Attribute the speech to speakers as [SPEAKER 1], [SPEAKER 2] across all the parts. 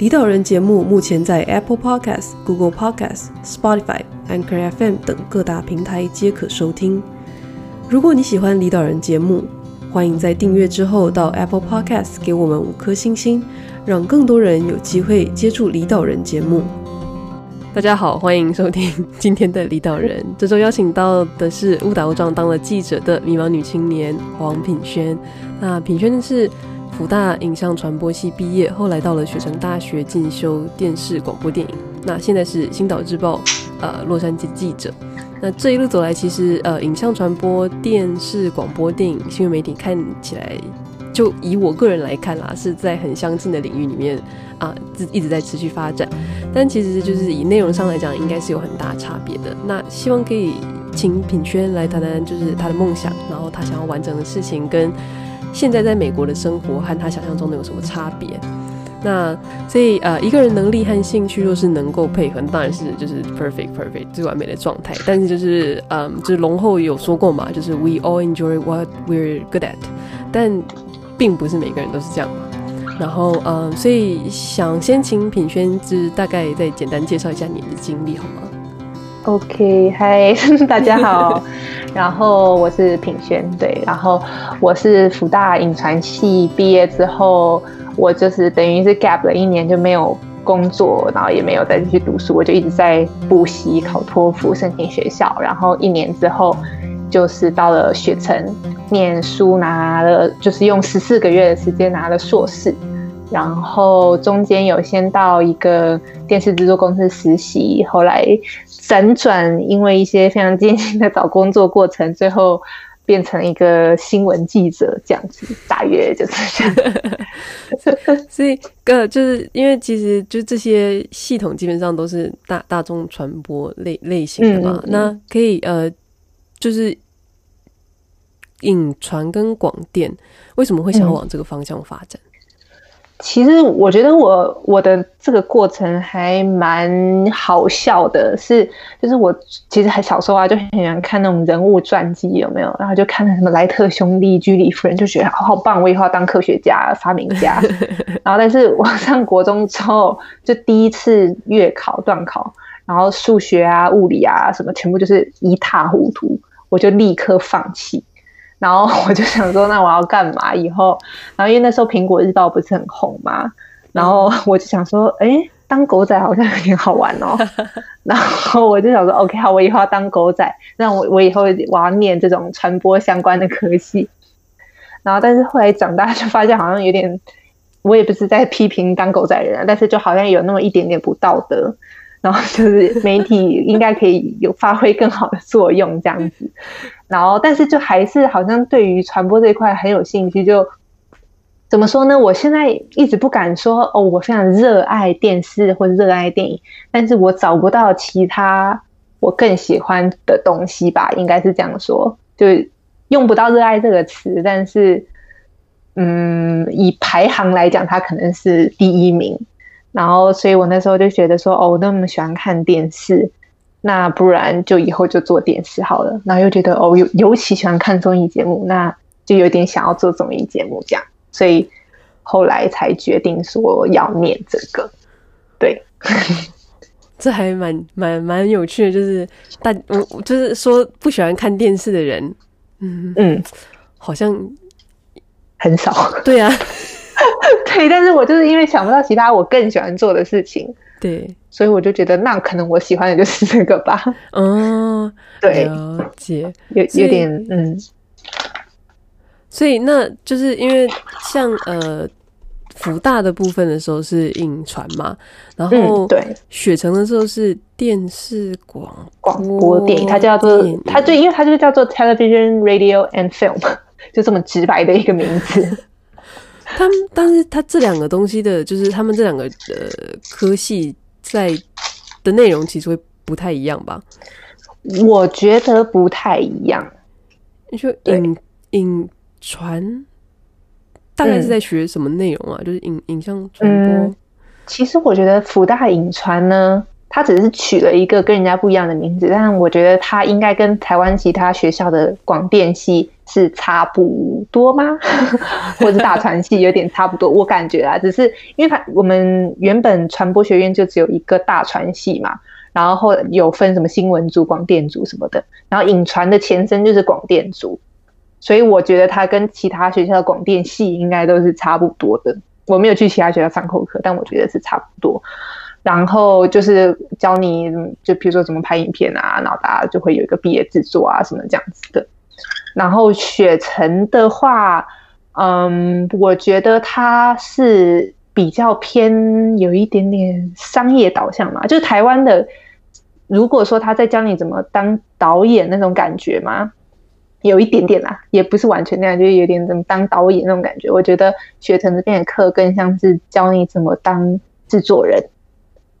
[SPEAKER 1] 离岛人节目目前在 Apple Podcast、Google Podcast、Spotify、Anchor FM 等各大平台皆可收听。如果你喜欢离岛人节目，欢迎在订阅之后到 Apple Podcast 给我们五颗星星，让更多人有机会接触离岛人节目。大家好，欢迎收听今天的离岛人。这周邀请到的是误打误撞当了记者的迷茫女青年黄品轩。那品轩是。辅大影像传播系毕业，后来到了雪城大学进修电视广播电影。那现在是《星岛日报》呃洛杉矶记者。那这一路走来，其实呃影像传播、电视广播电影、新闻媒体看起来，就以我个人来看啦，是在很相近的领域里面啊，一一直在持续发展。但其实就是以内容上来讲，应该是有很大差别的。那希望可以请品轩来谈谈，就是他的梦想，然后他想要完成的事情跟。现在在美国的生活和他想象中的有什么差别？那所以呃，一个人能力和兴趣若是能够配合，当然是就是 perfect perfect 最完美的状态。但是就是嗯，就是龙后有说过嘛，就是 we all enjoy what we're good at，但并不是每个人都是这样嘛。然后嗯，所以想先请品轩，就是大概再简单介绍一下你的经历好吗
[SPEAKER 2] ？OK，嗨，大家好。然后我是品轩，对，然后我是福大影传系毕业之后，我就是等于是 gap 了一年就没有工作，然后也没有再继续读书，我就一直在补习、考托福、申请学校，然后一年之后就是到了雪城念书，拿了就是用十四个月的时间拿了硕士。然后中间有先到一个电视制作公司实习，后来辗转，因为一些非常艰辛的找工作过程，最后变成一个新闻记者这样子，大约就是这样。
[SPEAKER 1] 所以，呃，就是因为其实就这些系统基本上都是大大众传播类类型的嘛，嗯嗯嗯，那可以呃，就是影传跟广电为什么会想要往这个方向发展？嗯
[SPEAKER 2] 其实我觉得我我的这个过程还蛮好笑的，是就是我其实还小时候啊就很喜欢看那种人物传记，有没有？然后就看了什么莱特兄弟、居里夫人，就觉得好好棒，我以后要当科学家、发明家。然后但是我上国中之后，就第一次月考、段考，然后数学啊、物理啊什么，全部就是一塌糊涂，我就立刻放弃。然后我就想说，那我要干嘛？以后，然后因为那时候苹果日报不是很红嘛，然后我就想说，哎，当狗仔好像有点好玩哦。然后我就想说，OK，好，我以后要当狗仔，那我我以后我要念这种传播相关的科系。然后，但是后来长大就发现，好像有点，我也不是在批评当狗仔的人，但是就好像有那么一点点不道德。然后就是媒体应该可以有发挥更好的作用这样子，然后但是就还是好像对于传播这一块很有兴趣，就怎么说呢？我现在一直不敢说哦，我非常热爱电视或者热爱电影，但是我找不到其他我更喜欢的东西吧，应该是这样说，就用不到热爱这个词，但是嗯，以排行来讲，它可能是第一名。然后，所以我那时候就觉得说，哦，我那么喜欢看电视，那不然就以后就做电视好了。然后又觉得，哦，尤尤其喜欢看综艺节目，那就有点想要做综艺节目这样。所以后来才决定说要念这个。对，
[SPEAKER 1] 这还蛮蛮蛮有趣的，就是但我就是说不喜欢看电视的人，嗯嗯，好像
[SPEAKER 2] 很少。
[SPEAKER 1] 对啊。
[SPEAKER 2] 对，但是我就是因为想不到其他我更喜欢做的事情，
[SPEAKER 1] 对，
[SPEAKER 2] 所以我就觉得那可能我喜欢的就是这个吧。
[SPEAKER 1] 嗯，
[SPEAKER 2] 对，
[SPEAKER 1] 了解，
[SPEAKER 2] 有有点嗯，
[SPEAKER 1] 所以那就是因为像呃福大的部分的时候是影传嘛，然后对。雪城的时候是电视广
[SPEAKER 2] 广播电影，它叫做它就因为它就叫做 television radio and film，就这么直白的一个名字。
[SPEAKER 1] 他们，但是他这两个东西的，就是他们这两个呃科系在的内容其实会不太一样吧？
[SPEAKER 2] 我觉得不太一样。
[SPEAKER 1] 你说影影传大概是在学什么内容啊？嗯、就是影影像传播、嗯。
[SPEAKER 2] 其实我觉得福大影传呢，它只是取了一个跟人家不一样的名字，但我觉得它应该跟台湾其他学校的广电系是差不多吗？或者大传系有点差不多？我感觉啊，只是因为它我们原本传播学院就只有一个大传系嘛。然后后有分什么新闻组、广电组什么的，然后影传的前身就是广电组，所以我觉得它跟其他学校的广电系应该都是差不多的。我没有去其他学校上过课，但我觉得是差不多。然后就是教你，就比如说怎么拍影片啊，然后大家就会有一个毕业制作啊什么这样子的。然后雪城的话，嗯，我觉得它是。比较偏有一点点商业导向嘛，就是台湾的，如果说他在教你怎么当导演那种感觉嘛，有一点点啦，也不是完全那样，就是有点怎么当导演那种感觉。我觉得雪城这边的课更像是教你怎么当制作人，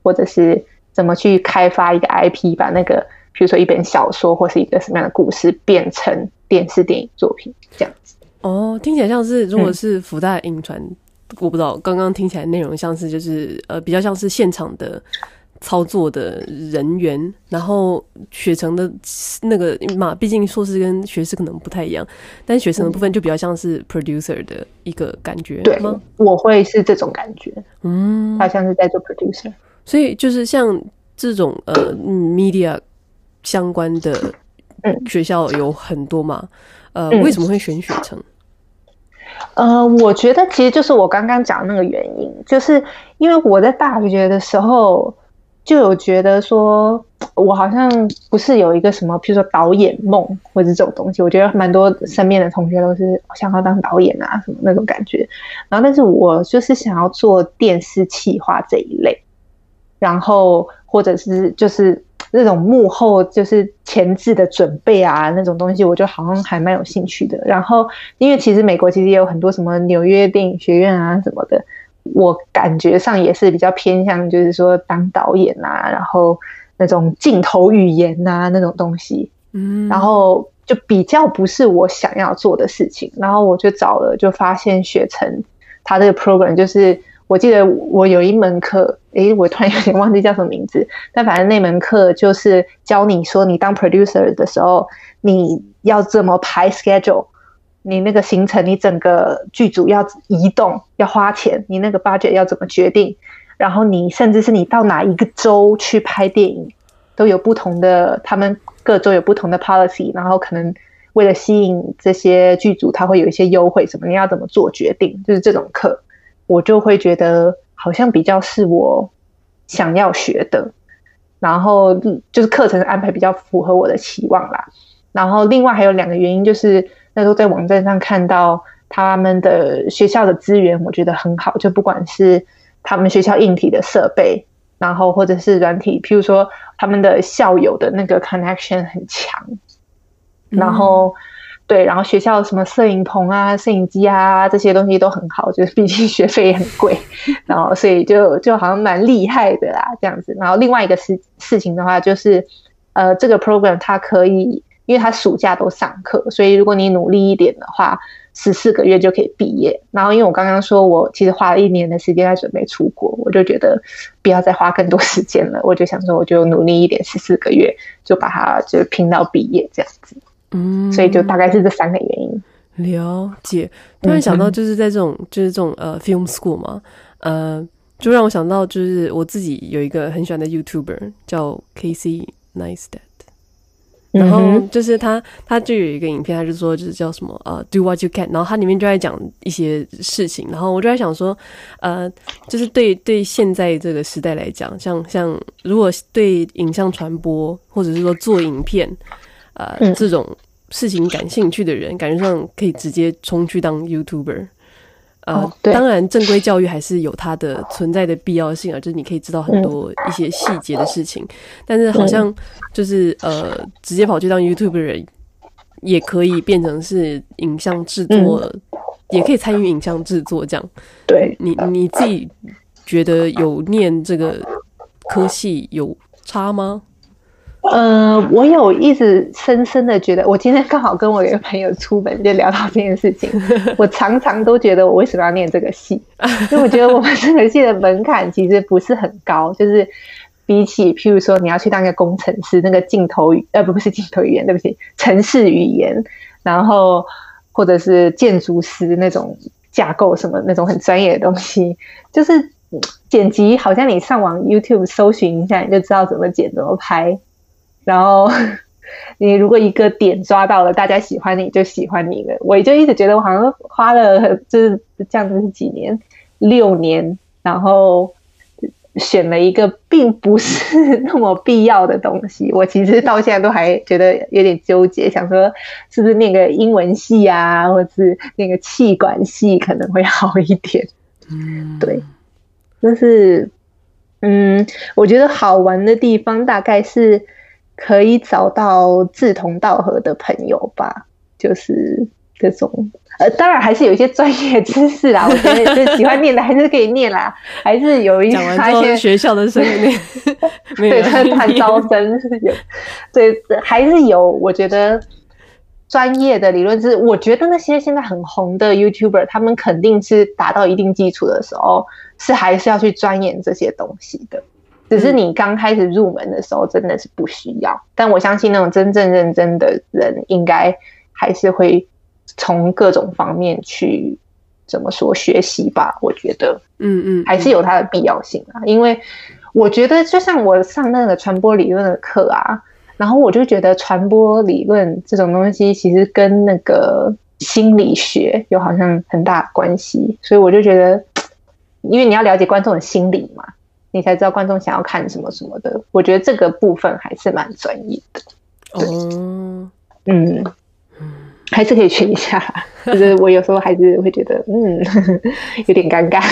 [SPEAKER 2] 或者是怎么去开发一个 IP，把那个比如说一本小说或是一个什么样的故事变成电视电影作品这样子。
[SPEAKER 1] 哦，听起来像是如果是福大影传。嗯我不知道，刚刚听起来内容像是就是呃比较像是现场的操作的人员，然后学程的那个嘛，毕竟硕士跟学士可能不太一样，但学程的部分就比较像是 producer 的一个感觉，对吗？
[SPEAKER 2] 我会是这种感觉，嗯，他像是在做 producer，
[SPEAKER 1] 所以就是像这种呃 media 相关的学校有很多嘛，呃，为什么会选雪城？
[SPEAKER 2] 呃，我觉得其实就是我刚刚讲的那个原因，就是因为我在大学的时候就有觉得说，我好像不是有一个什么，譬如说导演梦或者这种东西。我觉得蛮多身边的同学都是想要当导演啊，什么那种感觉。然后，但是我就是想要做电视企划这一类，然后或者是就是。那种幕后就是前置的准备啊，那种东西我就好像还蛮有兴趣的。然后，因为其实美国其实也有很多什么纽约电影学院啊什么的，我感觉上也是比较偏向，就是说当导演啊，然后那种镜头语言啊那种东西，嗯，然后就比较不是我想要做的事情。然后我就找了，就发现学成他这个 program 就是。我记得我有一门课，诶，我突然有点忘记叫什么名字，但反正那门课就是教你说，你当 producer 的时候，你要怎么排 schedule，你那个行程，你整个剧组要移动，要花钱，你那个 budget 要怎么决定，然后你甚至是你到哪一个州去拍电影，都有不同的，他们各州有不同的 policy，然后可能为了吸引这些剧组，他会有一些优惠什么，你要怎么做决定，就是这种课。我就会觉得好像比较是我想要学的，然后就是课程安排比较符合我的期望啦。然后另外还有两个原因，就是那时候在网站上看到他们的学校的资源，我觉得很好，就不管是他们学校硬体的设备，然后或者是软体，譬如说他们的校友的那个 connection 很强，然后。对，然后学校什么摄影棚啊、摄影机啊这些东西都很好，就是毕竟学费也很贵，然后所以就就好像蛮厉害的啦，这样子。然后另外一个事事情的话，就是呃，这个 program 它可以，因为它暑假都上课，所以如果你努力一点的话，十四个月就可以毕业。然后因为我刚刚说我其实花了一年的时间在准备出国，我就觉得不要再花更多时间了，我就想说我就努力一点，十四个月就把它就拼到毕业这样子。嗯，所以就大概是这三个原因。
[SPEAKER 1] 了解，突然想到就是在这种、嗯、就是这种呃 film school 嘛，呃，就让我想到就是我自己有一个很喜欢的 YouTuber 叫 Casey Neistat，然后就是他他就有一个影片，他就说就是叫什么呃 Do What You Can，然后他里面就在讲一些事情，然后我就在想说，呃，就是对对现在这个时代来讲，像像如果对影像传播或者是说做影片。呃，嗯、这种事情感兴趣的人，感觉上可以直接冲去当 YouTuber。呃，哦、当然，正规教育还是有它的存在的必要性啊，就是你可以知道很多一些细节的事情。嗯、但是，好像就是呃，直接跑去当 YouTuber 的人，也可以变成是影像制作，嗯、也可以参与影像制作这样。
[SPEAKER 2] 对，
[SPEAKER 1] 你你自己觉得有念这个科系有差吗？
[SPEAKER 2] 呃，我有一直深深的觉得，我今天刚好跟我一个朋友出门就聊到这件事情。我常常都觉得，我为什么要念这个系？因为我觉得我们这个系的门槛其实不是很高，就是比起譬如说你要去当一个工程师，那个镜头语呃不不是镜头语言，对不起，城市语言，然后或者是建筑师那种架构什么那种很专业的东西，就是剪辑，好像你上网 YouTube 搜寻一下，你就知道怎么剪怎么拍。然后 你如果一个点抓到了，大家喜欢你就喜欢你了。我就一直觉得我好像花了就是这样子是几年，六年，然后选了一个并不是那么必要的东西。我其实到现在都还觉得有点纠结，想说是不是念个英文系啊，或者是那个气管系可能会好一点。嗯，对，就是嗯，我觉得好玩的地方大概是。可以找到志同道合的朋友吧，就是这种。呃，当然还是有一些专业知识啦。我觉得就喜欢念的还是可以念啦，还是有一些
[SPEAKER 1] 学校的生命。
[SPEAKER 2] 对，他谈招生有，对，还是有。我觉得专业的理论知识，我觉得那些现在很红的 YouTuber，他们肯定是达到一定基础的时候，是还是要去钻研这些东西的。只是你刚开始入门的时候，真的是不需要。但我相信那种真正认真的人，应该还是会从各种方面去怎么说学习吧。我觉得，嗯嗯，还是有它的必要性啊。因为我觉得，就像我上那个传播理论的课啊，然后我就觉得传播理论这种东西，其实跟那个心理学有好像很大关系。所以我就觉得，因为你要了解观众的心理嘛。你才知道观众想要看什么什么的，我觉得这个部分还是蛮专业的。哦，嗯，还是可以学一下，就是我有时候还是会觉得，嗯，有点尴尬，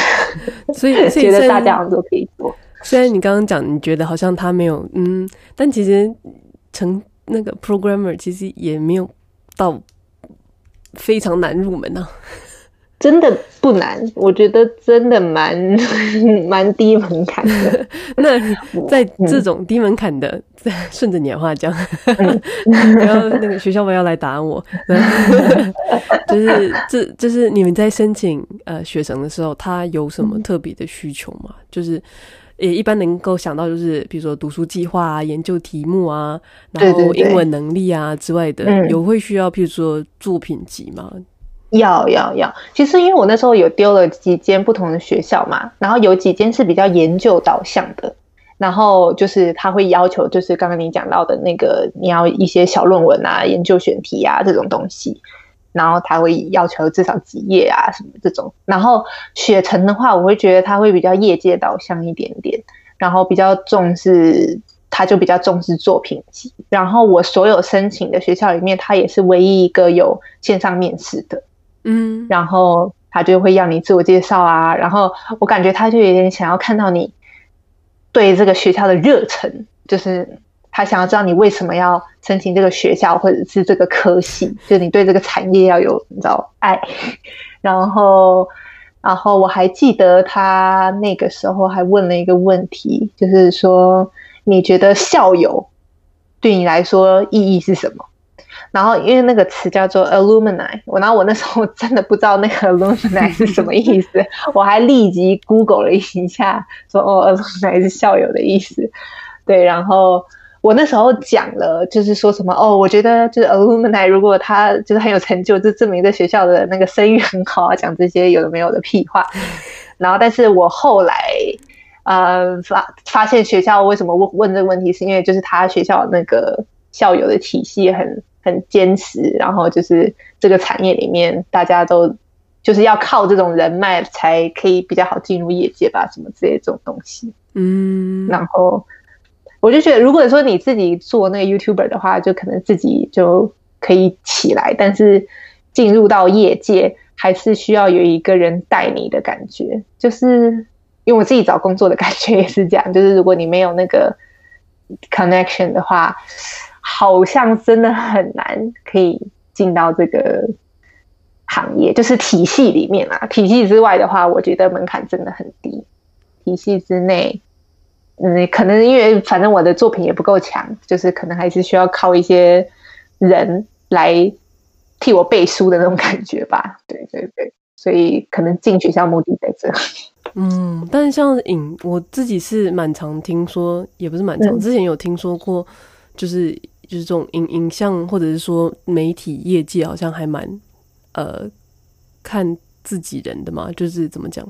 [SPEAKER 1] 所以 觉得大家都可以做。虽然你刚刚讲，你觉得好像他没有，嗯，但其实成那个 programmer 其实也没有到非常难入门啊。
[SPEAKER 2] 真的不难，我觉得真的蛮 蛮低门槛的。
[SPEAKER 1] 那在这种低门槛的，顺着你的话讲，然后那个学校不要来打我。就是这，就是你们在申请呃学生的时候，他有什么特别的需求吗？就是也一般能够想到，就是比如说读书计划啊、研究题目啊，然后英文能力啊之外的，有会需要，譬如说作品集吗？
[SPEAKER 2] 要要要，其实因为我那时候有丢了几间不同的学校嘛，然后有几间是比较研究导向的，然后就是他会要求，就是刚刚你讲到的那个，你要一些小论文啊、研究选题啊这种东西，然后他会要求至少几页啊什么这种。然后雪城的话，我会觉得他会比较业界导向一点点，然后比较重视，他就比较重视作品集。然后我所有申请的学校里面，他也是唯一一个有线上面试的。嗯，然后他就会要你自我介绍啊，然后我感觉他就有点想要看到你对这个学校的热忱，就是他想要知道你为什么要申请这个学校或者是这个科系，就你对这个产业要有你知道爱。然后，然后我还记得他那个时候还问了一个问题，就是说你觉得校友对你来说意义是什么？然后，因为那个词叫做 alumni，我然后我那时候真的不知道那个 alumni 是什么意思，我还立即 Google 了一下，说哦，alumni 是校友的意思。对，然后我那时候讲了，就是说什么哦，我觉得就是 alumni 如果他就是很有成就，就证明这学校的那个声誉很好啊，讲这些有的没有的屁话。然后，但是我后来呃发发现学校为什么问问这个问题，是因为就是他学校那个校友的体系很。很坚持，然后就是这个产业里面，大家都就是要靠这种人脉才可以比较好进入业界吧，什么之类的这种东西。嗯，然后我就觉得，如果说你自己做那个 YouTuber 的话，就可能自己就可以起来，但是进入到业界，还是需要有一个人带你的感觉。就是因为我自己找工作的感觉也是这样，就是如果你没有那个 connection 的话。好像真的很难可以进到这个行业，就是体系里面啊。体系之外的话，我觉得门槛真的很低。体系之内，嗯，可能因为反正我的作品也不够强，就是可能还是需要靠一些人来替我背书的那种感觉吧。对对对，所以可能进学校目的在这。
[SPEAKER 1] 嗯，但是像影，我自己是蛮常听说，也不是蛮常，嗯、之前有听说过，就是就是这种影影像或者是说媒体业界好像还蛮呃看自己人的嘛，就是怎么讲？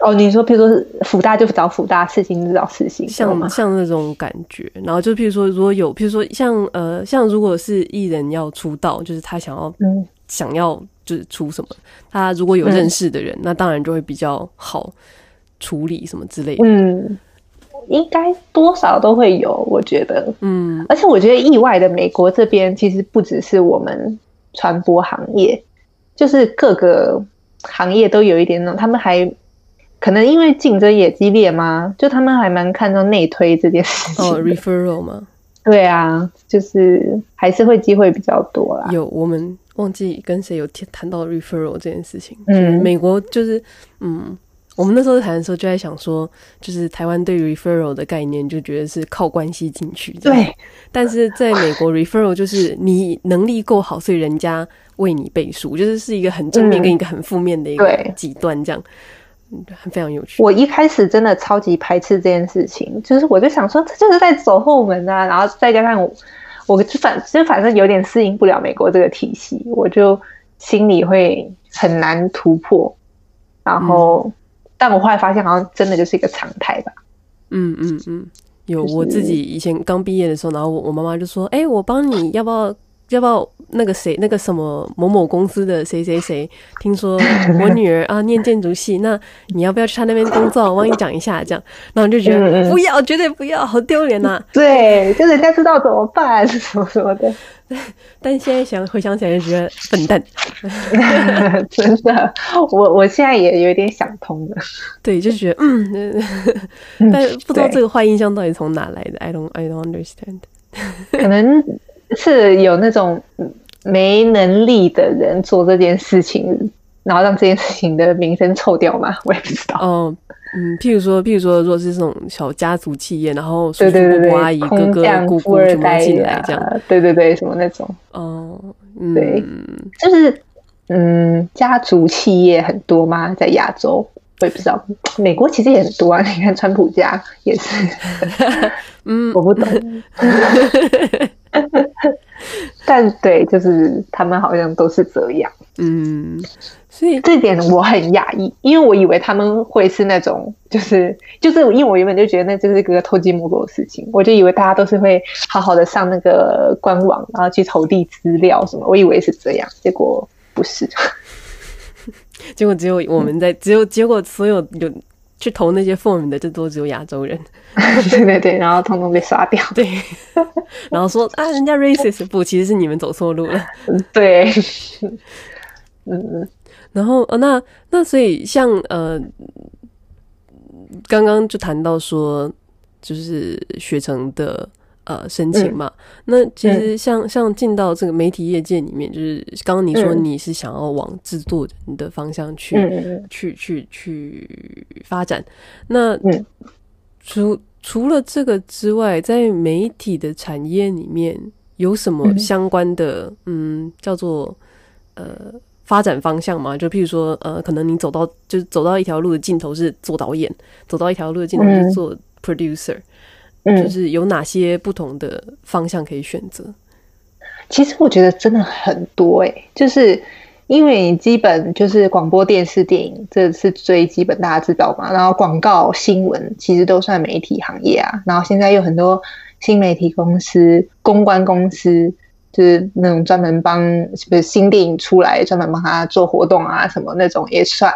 [SPEAKER 2] 哦，你说，譬如说是辅大就找福大，世新就找世新，
[SPEAKER 1] 像像那种感觉。然后就譬如说，如果有譬如说像呃像如果是艺人要出道，就是他想要、嗯、想要就是出什么，他如果有认识的人，嗯、那当然就会比较好处理什么之类的。
[SPEAKER 2] 嗯，应该多少都会有，我觉得。嗯，而且我觉得意外的，美国这边其实不只是我们传播行业，就是各个行业都有一点那种，他们还。可能因为竞争也激烈吗？就他们还蛮看重内推这件事情。
[SPEAKER 1] 哦，referral 吗？
[SPEAKER 2] 对啊，就是还是会机会比较多啦。
[SPEAKER 1] 有，我们忘记跟谁有谈到 referral 这件事情。嗯，美国就是，嗯，我们那时候谈的时候就在想说，就是台湾对 referral 的概念就觉得是靠关系进去。
[SPEAKER 2] 对，
[SPEAKER 1] 但是在美国 referral 就是你能力够好，所以人家为你背书，就是是一个很正面跟一个很负面的一个极端这样。非常有趣。
[SPEAKER 2] 我一开始真的超级排斥这件事情，就是我就想说，这就是在走后门啊。然后再加上我，我就反就反正有点适应不了美国这个体系，我就心里会很难突破。然后，嗯、但我后来发现，好像真的就是一个常态吧。
[SPEAKER 1] 嗯嗯嗯，有、就是、我自己以前刚毕业的时候，然后我我妈妈就说：“哎、欸，我帮你要不要？”要不要那个谁，那个什么某某公司的谁谁谁？听说 我女儿啊念建筑系，那你要不要去他那边工作？我帮你讲一下，这样，然后就觉得、嗯、不要，绝对不要，好丢脸呐！
[SPEAKER 2] 对，就人家知道怎么办，什么什么的。
[SPEAKER 1] 但现在想回想起来，就觉得笨蛋。
[SPEAKER 2] 真的，我我现在也有点想通了。
[SPEAKER 1] 对，就觉得嗯，但不知道这个坏印象到底从哪来的。I don't, I don't understand。
[SPEAKER 2] 可能。是有那种没能力的人做这件事情，然后让这件事情的名声臭掉嘛？我也不知道。
[SPEAKER 1] 哦，嗯，譬如说，譬如说，如果是这种小家族企业，然后叔叔伯伯阿姨、哥哥姑姑什么进来这样，
[SPEAKER 2] 对对对，什么那种。哦，嗯、对，就是嗯，家族企业很多吗？在亚洲，我也不知道。美国其实也很多啊，你看川普家也是。嗯，我不懂。但对，就是他们好像都是这样。嗯，所以这点我很讶异，因为我以为他们会是那种，就是就是，因为我原本就觉得那就是一个偷鸡摸狗的事情，我就以为大家都是会好好的上那个官网，然后去投递资料什么，我以为是这样，结果不是，
[SPEAKER 1] 结果只有我们在，只有结果所有有。去投那些 form 的，就都只有亚洲人。
[SPEAKER 2] 对对对，然后通通被刷掉。
[SPEAKER 1] 对，然后说啊，人家 racist 不，其实是你们走错路了。
[SPEAKER 2] 对，嗯嗯，
[SPEAKER 1] 然后呃，那那所以像呃，刚刚就谈到说，就是学成的。呃，申请嘛，嗯、那其实像、嗯、像进到这个媒体业界里面，就是刚刚你说你是想要往制作人的方向去、嗯、去去去发展。那、嗯、除除了这个之外，在媒体的产业里面有什么相关的嗯，嗯叫做呃发展方向嘛？就譬如说呃，可能你走到就是走到一条路的尽头是做导演，走到一条路的尽头是做 producer。就是有哪些不同的方向可以选择？
[SPEAKER 2] 其实我觉得真的很多诶，就是因为你基本就是广播电视电影，这是最基本大家知道嘛。然后广告新闻其实都算媒体行业啊。然后现在有很多新媒体公司、公关公司，是那种专门帮是不是新电影出来专门帮他做活动啊什么那种也算。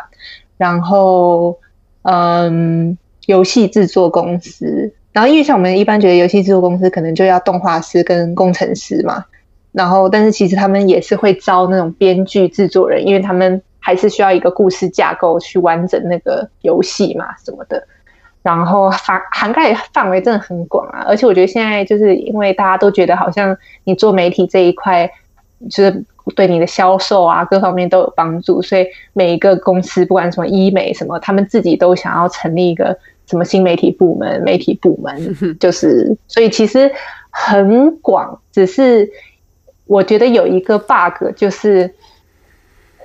[SPEAKER 2] 然后嗯，游戏制作公司。然后，因为像我们一般觉得游戏制作公司可能就要动画师跟工程师嘛，然后但是其实他们也是会招那种编剧制作人，因为他们还是需要一个故事架构去完整那个游戏嘛什么的。然后涵涵盖范围真的很广啊，而且我觉得现在就是因为大家都觉得好像你做媒体这一块，就是对你的销售啊各方面都有帮助，所以每一个公司不管什么医美什么，他们自己都想要成立一个。什么新媒体部门、媒体部门，就是所以其实很广。只是我觉得有一个 bug，就是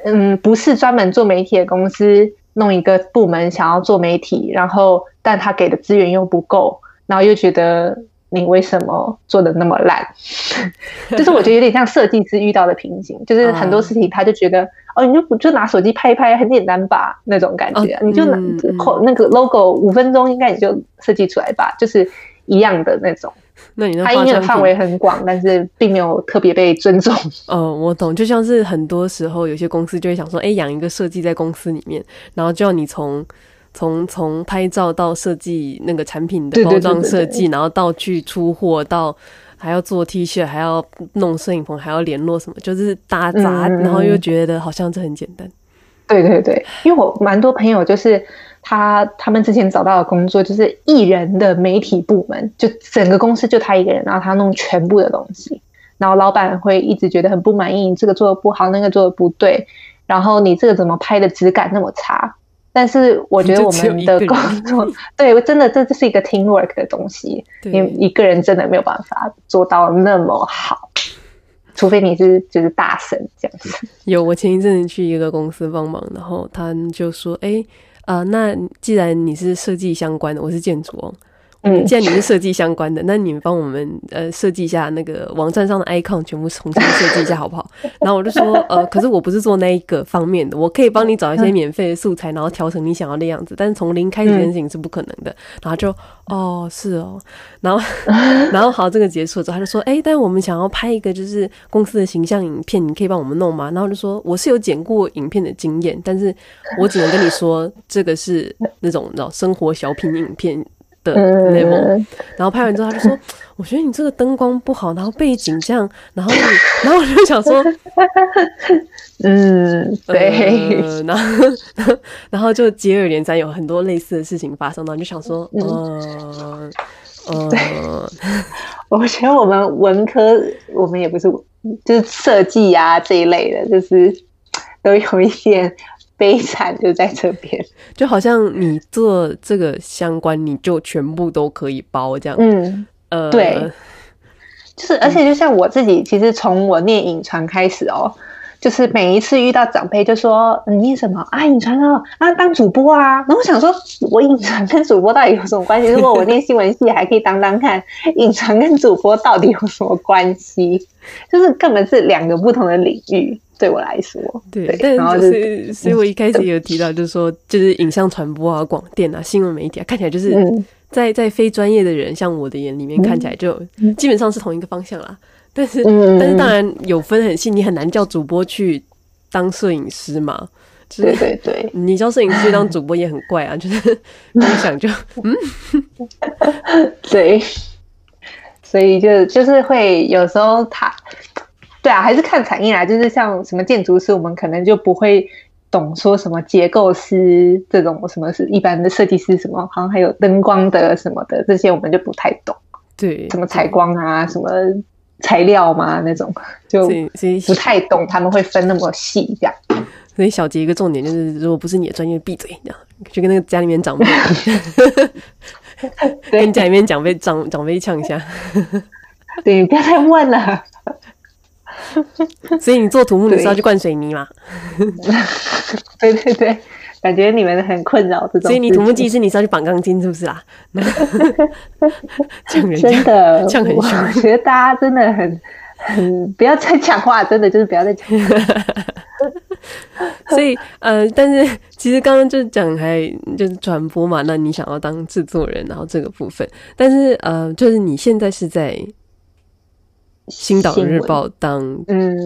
[SPEAKER 2] 嗯，不是专门做媒体的公司弄一个部门想要做媒体，然后但他给的资源又不够，然后又觉得。你为什么做的那么烂？就是我觉得有点像设计师遇到的瓶颈，就是很多事情他就觉得，哦，你就就拿手机拍一拍，很简单吧，那种感觉，你就拿那个 logo 五分钟应该你就设计出来吧，就是一样的那种。
[SPEAKER 1] 那你那
[SPEAKER 2] 他应用范围很广，但是并没有特别被尊重。
[SPEAKER 1] 嗯，我懂，就像是很多时候有些公司就会想说，哎，养一个设计在公司里面，然后就要你从。从从拍照到设计那个产品的包装设计，然后到去出货，到还要做 T 恤，还要弄摄影棚，还要联络什么，就是打杂，然后又觉得好像这很简单。
[SPEAKER 2] 对对对，因为我蛮多朋友就是他他们之前找到的工作就是艺人的媒体部门，就整个公司就他一个人，然后他弄全部的东西，然后老板会一直觉得很不满意，你这个做的不好，那个做的不对，然后你这个怎么拍的质感那么差。但是我觉得我们的工作，对，真的这这是一个 teamwork 的东西，你一个人真的没有办法做到那么好，除非你是就是大神这样子。
[SPEAKER 1] 有，我前一阵子去一个公司帮忙，然后他就说：“哎，啊、呃，那既然你是设计相关的，我是建筑哦。”嗯，既然你是设计相关的，那你们帮我们呃设计一下那个网站上的 icon，全部重新设计一下好不好？然后我就说呃，可是我不是做那一个方面的，我可以帮你找一些免费的素材，然后调成你想要的样子，但是从零开始这件事情是不可能的。然后就哦是哦，然后 然后好，这个结束之后，他就说哎，但是我们想要拍一个就是公司的形象影片，你可以帮我们弄吗？然后就说我是有剪过影片的经验，但是我只能跟你说这个是那种你知道生活小品影片。的 level，然后拍完之后他就说：“我觉得你这个灯光不好，然后背景这样，然后你，然后我就想说，
[SPEAKER 2] 嗯，对，
[SPEAKER 1] 呃、然后 然后就接二连三有很多类似的事情发生，然后就想说，嗯。呃，呃。
[SPEAKER 2] 对，我觉得我们文科，我们也不是就是设计啊这一类的，就是都有一些。”悲惨就在这边，
[SPEAKER 1] 就好像你做这个相关，你就全部都可以包这样。
[SPEAKER 2] 嗯，呃，对，就是而且就像我自己，其实从我念影传开始哦，就是每一次遇到长辈就说你念什么啊，影传啊，啊当主播啊，然后我想说，我影传跟主播到底有什么关系？如果我念新闻系还可以当当看，影传跟主播到底有什么关系？就是根本是两个不同的领域。对我来说，
[SPEAKER 1] 对，对但然后就是，所以我一开始也 有提到，就是说，就是影像传播啊、广电啊、新闻媒体啊，看起来就是在在非专业的人，像我的眼里面看起来就基本上是同一个方向啦。但是，但是当然有分很细，你很难叫主播去当摄影师嘛。
[SPEAKER 2] 对对对，
[SPEAKER 1] 你叫摄影师当主播也很怪啊，就是 你想就嗯，
[SPEAKER 2] 对，所以就就是会有时候他。对啊，还是看产业啊。就是像什么建筑师，我们可能就不会懂说什么结构师这种，什么是一般的设计师，什么好像还有灯光的什么的，这些我们就不太懂。
[SPEAKER 1] 对，
[SPEAKER 2] 什么采光啊，什么材料嘛那种，就不太懂。他们会分那么细这样。
[SPEAKER 1] 所以小结一个重点就是，如果不是你的专业，闭嘴，这样就跟那个家里面长辈，跟家里面长辈长长辈呛一下。
[SPEAKER 2] 对，不要再问了。
[SPEAKER 1] 所以你做土木你是要去灌水泥吗？
[SPEAKER 2] 对对对，感觉你们很困扰这种。
[SPEAKER 1] 所以你土木技师你是要去绑钢筋是不是啊？
[SPEAKER 2] 真的，这样很凶。我觉得大家真的很很不要再讲话，真的就是不要再讲话。
[SPEAKER 1] 所以呃，但是其实刚刚就讲还就是传播嘛，那你想要当制作人，然后这个部分，但是呃，就是你现在是在。星岛日报当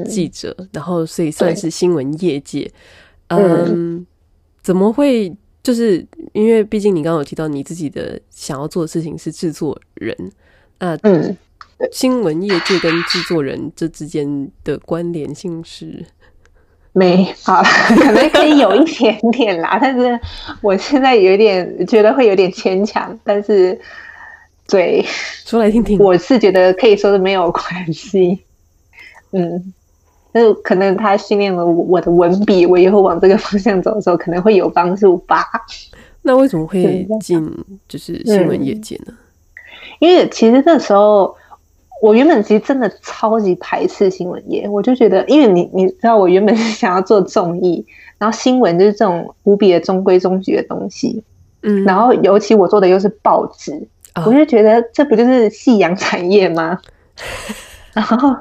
[SPEAKER 1] 记者，嗯、然后所以算是新闻业界。嗯，嗯，怎么会？就是因为毕竟你刚刚有提到你自己的想要做的事情是制作人，那嗯，新闻业界跟制作人这之间的关联性是
[SPEAKER 2] 没好，可能可以有一点点啦，但是我现在有点觉得会有点牵强，但是。对，
[SPEAKER 1] 说来听听。
[SPEAKER 2] 我是觉得可以说是没有关系，嗯，但是可能他训练了我的文笔，我以后往这个方向走的时候可能会有帮助吧。
[SPEAKER 1] 那为什么会进就是新闻业界呢？嗯，
[SPEAKER 2] 因为其实那时候我原本其实真的超级排斥新闻业，我就觉得，因为你你知道，我原本是想要做综艺，然后新闻就是这种无比的中规中矩的东西，嗯，然后尤其我做的又是报纸，我就觉得这不就是夕阳产业吗？然后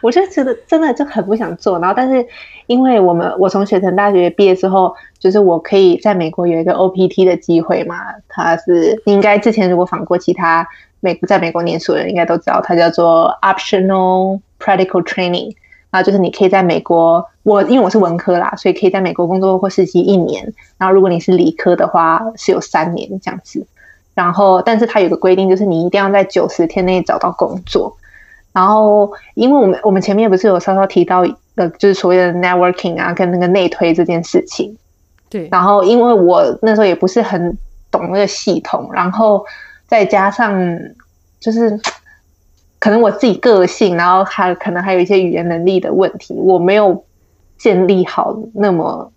[SPEAKER 2] 我就觉得真的就很不想做，然后但是因为我们我从雪城大学毕业之后，就是我可以在美国有一个 OPT 的机会嘛，它是应该之前如果访过其他美在美国念书的人应该都知道，它叫做 Optional Practical Training，然后就是你可以在美国，我因为我是文科啦，所以可以在美国工作或实习一年，然后如果你是理科的话是有三年这样子，然后但是它有个规定，就是你一定要在九十天内找到工作。然后，因为我们我们前面不是有稍稍提到的，就是所谓的 networking 啊，跟那个内推这件事情。
[SPEAKER 1] 对。然
[SPEAKER 2] 后，因为我那时候也不是很懂那个系统，然后再加上就是可能我自己个性，然后还可能还有一些语言能力的问题，我没有建立好那么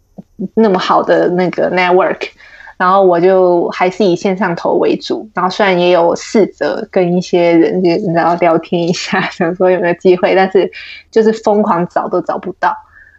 [SPEAKER 2] 那么好的那个 network。然后我就还是以线上投为主，然后虽然也有试着跟一些人就然后聊天一下，想说有没有机会，但是就是疯狂找都找不到。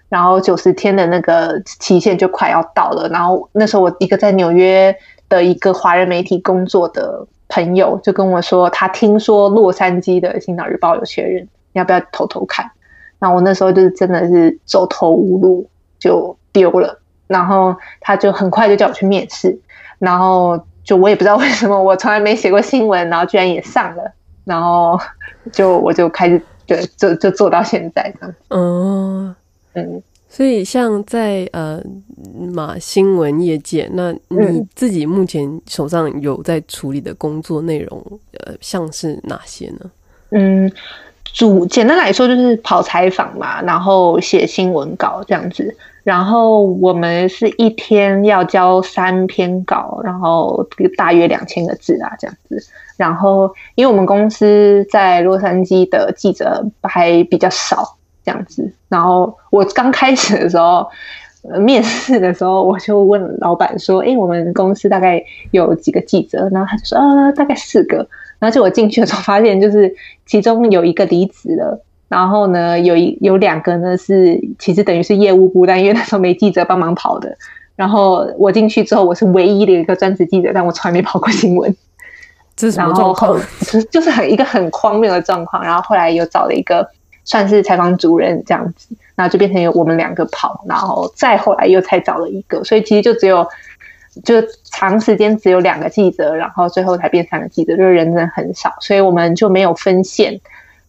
[SPEAKER 2] 然后九十天的那个期限就快要到了，然后那时候我一个在纽约的一个华人媒体工作的朋友就跟我说，他听说洛杉矶的《星岛日报》有缺人，你要不要偷偷看？然后我那时候就是真的是走投无路，就丢了。然后他就很快就叫我去面试，然后就我也不知道为什么，我从来没写过新闻，然后居然也上了，然后就我就开始对，就就做到现在这样。
[SPEAKER 1] 嗯嗯，所以像在呃马新闻业界，那你自己目前手上有在处理的工作内容，呃，像是哪些呢？
[SPEAKER 2] 嗯，主简单来说就是跑采访嘛，然后写新闻稿这样子。然后我们是一天要交三篇稿，然后大约两千个字啊，这样子。然后因为我们公司在洛杉矶的记者还比较少，这样子。然后我刚开始的时候，面试的时候，我就问老板说：“哎，我们公司大概有几个记者？”然后他就说：“呃，大概四个。”然后就我进去的时候，发现就是其中有一个离职了。然后呢，有一有两个呢是其实等于是业务部，但因为那时候没记者帮忙跑的。然后我进去之后，我是唯一的一个专职记者，但我从来没跑过新闻。
[SPEAKER 1] 这是什么状况？
[SPEAKER 2] 就是就是很一个很荒谬的状况。然后后来又找了一个算是采访主任这样子，然后就变成有我们两个跑，然后再后来又才找了一个，所以其实就只有就长时间只有两个记者，然后最后才变三个记者，就是人真的很少，所以我们就没有分线。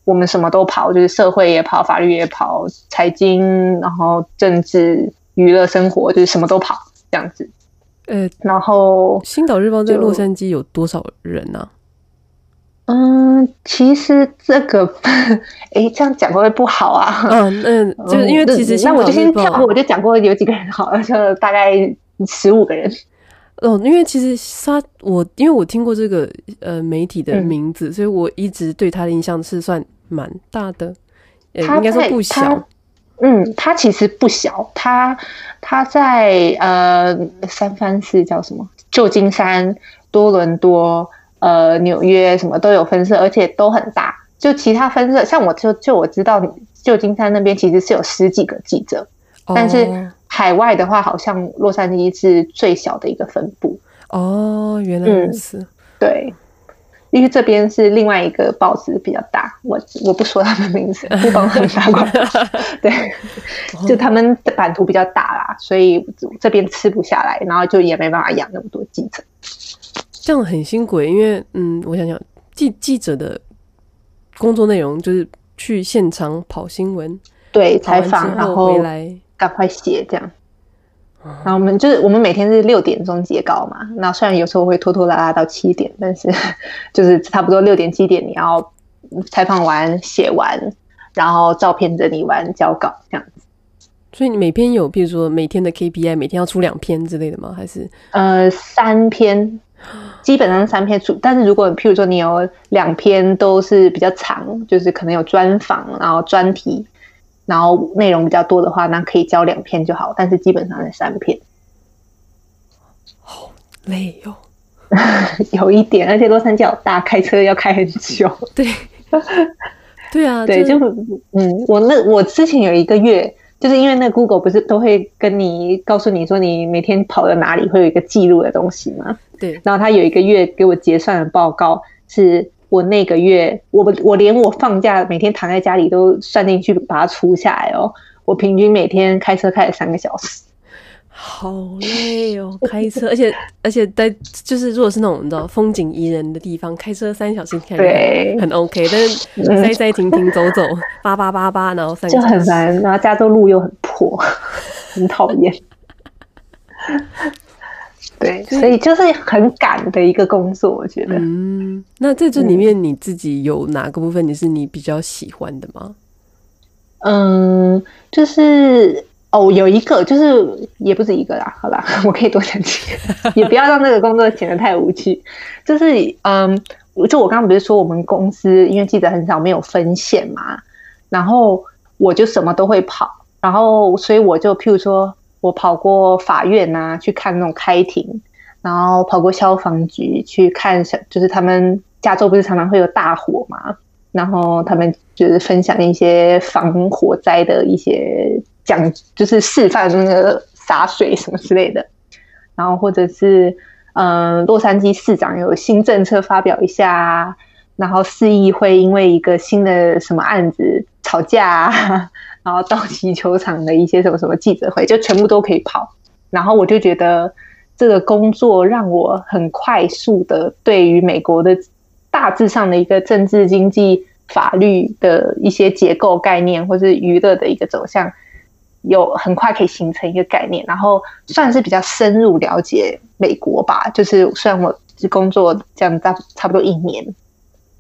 [SPEAKER 2] 我们什么都跑，就是社会也跑，法律也跑，财经，然后政治、娱乐、生活，就是什么都跑这样子。呃，然后《
[SPEAKER 1] 星岛日报》在洛杉矶有多少人呢？啊？
[SPEAKER 2] 嗯，其实这个，哎，这样讲会不会不好啊？
[SPEAKER 1] 嗯嗯，就是因为其实、嗯、
[SPEAKER 2] 那我就先跳过，我就讲过有几个人好了，就大概十五个人。
[SPEAKER 1] 哦，因为其实他我因为我听过这个呃媒体的名字，嗯、所以我一直对他的印象是算。蛮大的，他应该说不小。
[SPEAKER 2] 嗯，它其实不小，他他在呃三藩市叫什么？旧金山、多伦多、呃纽约什么都有分社，而且都很大。就其他分社，像我就就我知道，旧金山那边其实是有十几个记者，哦、但是海外的话，好像洛杉矶是最小的一个分部。
[SPEAKER 1] 哦，原来如此。
[SPEAKER 2] 嗯、对。因为这边是另外一个报纸比较大，我我不说他们名字，不帮他们打广告。对，就他们的版图比较大啦，所以这边吃不下来，然后就也没办法养那么多记者。
[SPEAKER 1] 这样很辛苦，因为嗯，我想想，记记者的工作内容就是去现场跑新闻，
[SPEAKER 2] 对，采访，然后回来赶快写这样。然后我们就是我们每天是六点钟截稿嘛，那虽然有时候会拖拖拉拉到七点，但是 就是差不多六点七点你要采访完写完，然后照片整理完交稿这样子。
[SPEAKER 1] 所以你每篇有，比如说每天的 KPI，每天要出两篇之类的吗？还是
[SPEAKER 2] 呃三篇，基本上三篇出。但是如果譬如说你有两篇都是比较长，就是可能有专访，然后专题。然后内容比较多的话，那可以交两篇就好，但是基本上是三篇。
[SPEAKER 1] 好累哟、哦，
[SPEAKER 2] 有一点，而且洛杉矶好大，开车要开很久。
[SPEAKER 1] 对，对啊，
[SPEAKER 2] 对，就嗯，我那我之前有一个月，就是因为那 Google 不是都会跟你告诉你说你每天跑到哪里，会有一个记录的东西吗？
[SPEAKER 1] 对，
[SPEAKER 2] 然后他有一个月给我结算的报告，是我那个月，我我连我放假每天躺在家里都算进去，把它除下来哦。我平均每天开车开了三个小时，
[SPEAKER 1] 好累哦，开车，而且而且在就是如果是那种你知道风景宜人的地方，开车三小时看起来很 OK，但是 塞塞停停走走，叭叭叭叭，然后三
[SPEAKER 2] 就很烦，然后加州路又很破，很讨厌。对，所以就是很赶的一个工作，我觉得。
[SPEAKER 1] 嗯，那在这里面你自己有哪个部分你是你比较喜欢的吗？
[SPEAKER 2] 嗯，就是哦，有一个就是也不止一个啦，好啦，我可以多讲几个，也不要让这个工作显得太无趣。就是嗯，就我刚刚不是说我们公司因为记者很少，没有分线嘛，然后我就什么都会跑，然后所以我就譬如说我跑过法院啊，去看那种开庭，然后跑过消防局去看，就是他们加州不是常常会有大火嘛。然后他们就是分享一些防火灾的一些讲，就是示范那个洒水什么之类的。然后或者是嗯、洛杉矶市长有新政策发表一下，然后市议会因为一个新的什么案子吵架，然后道奇球场的一些什么什么记者会，就全部都可以跑。然后我就觉得这个工作让我很快速的对于美国的。大致上的一个政治、经济、法律的一些结构概念，或是娱乐的一个走向，有很快可以形成一个概念，然后算是比较深入了解美国吧。就是虽然我是工作这样大差不多一年，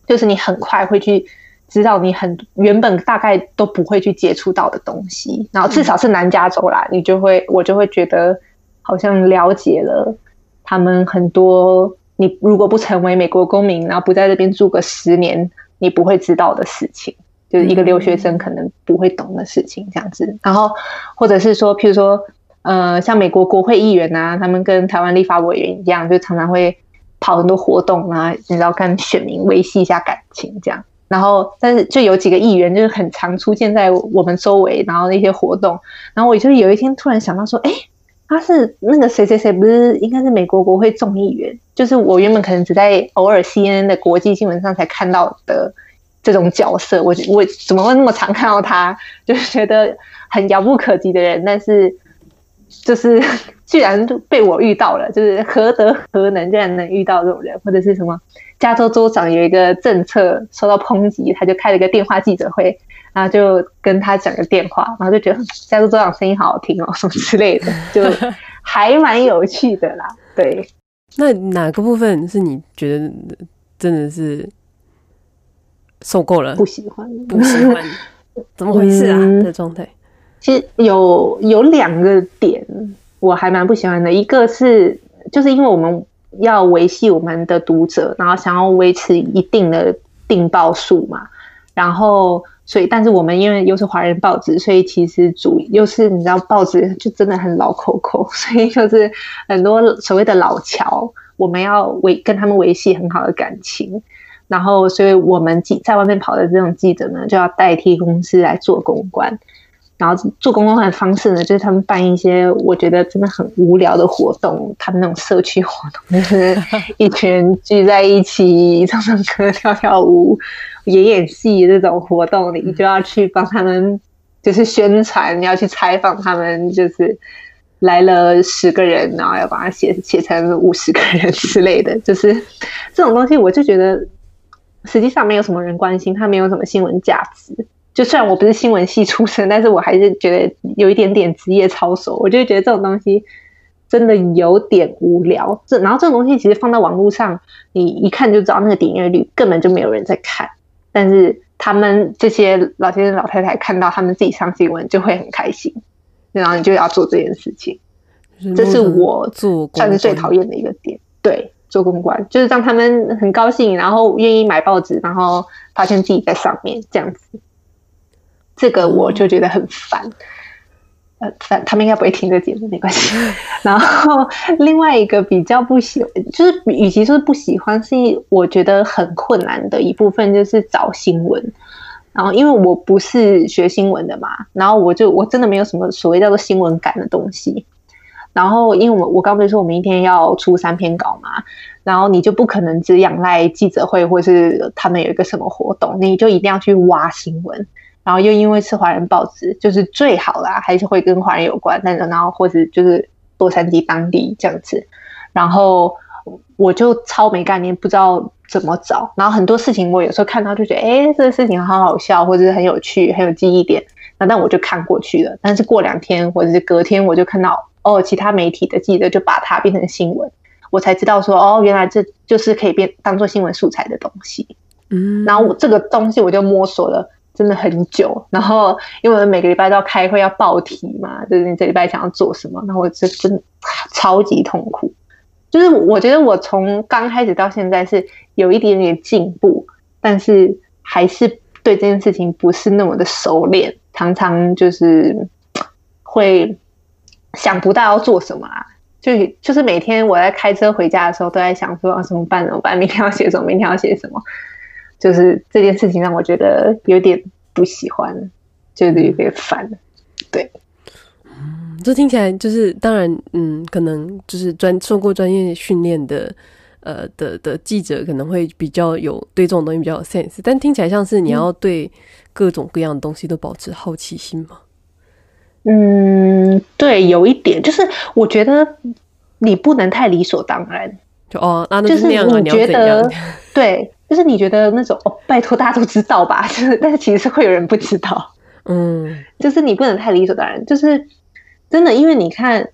[SPEAKER 2] 就是你很快会去知道你很原本大概都不会去接触到的东西，然后至少是南加州啦，你就会我就会觉得好像了解了他们很多。你如果不成为美国公民，然后不在这边住个十年，你不会知道的事情，就是一个留学生可能不会懂的事情，这样子。然后，或者是说，譬如说，呃，像美国国会议员啊，他们跟台湾立法委员一样，就常常会跑很多活动啊，你知道，跟选民维系一下感情这样。然后，但是就有几个议员就是很常出现在我们周围，然后那些活动。然后我就有一天突然想到说，哎。他是那个谁谁谁，不是应该是美国国会众议员？就是我原本可能只在偶尔 CNN 的国际新闻上才看到的这种角色。我我怎么会那么常看到他？就是觉得很遥不可及的人，但是就是 居然被我遇到了，就是何德何能，竟然能遇到这种人？或者是什么？加州州长有一个政策受到抨击，他就开了一个电话记者会。然后就跟他讲个电话，然后就觉得 加州州长声音好好听哦，什么之类的，就 还蛮有趣的啦。对，
[SPEAKER 1] 那哪个部分是你觉得真的是受够了？
[SPEAKER 2] 不喜欢，
[SPEAKER 1] 不喜欢，怎么回事啊？的状态，
[SPEAKER 2] 其实有有两个点我还蛮不喜欢的，一个是就是因为我们要维系我们的读者，然后想要维持一定的订报数嘛，然后。所以，但是我们因为又是华人报纸，所以其实主又是你知道报纸就真的很老口口，所以就是很多所谓的老侨，我们要维跟他们维系很好的感情，然后所以我们记在外面跑的这种记者呢，就要代替公司来做公关。然后做公关的方式呢，就是他们办一些我觉得真的很无聊的活动，他们那种社区活动，就是一群人聚在一起唱唱歌、跳跳舞、演演戏这种活动，你就要去帮他们，就是宣传，你要去采访他们，就是来了十个人，然后要把它写写成五十个人之类的，就是这种东西，我就觉得实际上没有什么人关心，它没有什么新闻价值。就虽然我不是新闻系出身，但是我还是觉得有一点点职业操守。我就觉得这种东西真的有点无聊。这然后这种东西其实放到网络上，你一看就知道那个点阅率根本就没有人在看。但是他们这些老先生老太太看到他们自己上新闻就会很开心，然后你就要做这件事情。这是我算是最讨厌的一个点。对，做公关就是让他们很高兴，然后愿意买报纸，然后发现自己在上面这样子。这个我就觉得很烦，呃，反他们应该不会听这节目，没关系。然后另外一个比较不喜欢，就是与其说是不喜欢，是我觉得很困难的一部分，就是找新闻。然后因为我不是学新闻的嘛，然后我就我真的没有什么所谓叫做新闻感的东西。然后因为我我刚不是说我们一天要出三篇稿嘛，然后你就不可能只仰赖记者会或是他们有一个什么活动，你就一定要去挖新闻。然后又因为是华人报纸，就是最好啦，还是会跟华人有关，但是然后或者就是洛杉矶当地这样子，然后我就超没概念，不知道怎么找。然后很多事情我有时候看到就觉得，哎，这个事情好好笑，或者是很有趣，很有记忆点。那但我就看过去了。但是过两天或者是隔天，我就看到哦，其他媒体的记者就把它变成新闻，我才知道说哦，原来这就是可以变当做新闻素材的东西。嗯，然后我这个东西我就摸索了。真的很久，然后因为每个礼拜都要开会要报题嘛，就是你这礼拜想要做什么，然后我就真的超级痛苦。就是我觉得我从刚开始到现在是有一点点进步，但是还是对这件事情不是那么的熟练，常常就是会想不到要做什么啊。就就是每天我在开车回家的时候都在想说啊，怎么办？怎么办？明天要写什么？明天要写什么？就是这件事情让我觉得有点不喜欢，就是有点烦。对，
[SPEAKER 1] 嗯，这听起来就是当然，嗯，可能就是专受过专业训练的，呃的的记者可能会比较有对这种东西比较有 sense，但听起来像是你要对各种各样的东西都保持好奇心吗？
[SPEAKER 2] 嗯，对，有一点，就是我觉得你不能太理所当然。
[SPEAKER 1] 就哦，那就是那样啊，
[SPEAKER 2] 你觉得 对。就是你觉得那种哦，拜托大家都知道吧？就是，但是其实是会有人不知道，嗯，就是你不能太理所当然。就是真的，因为你看，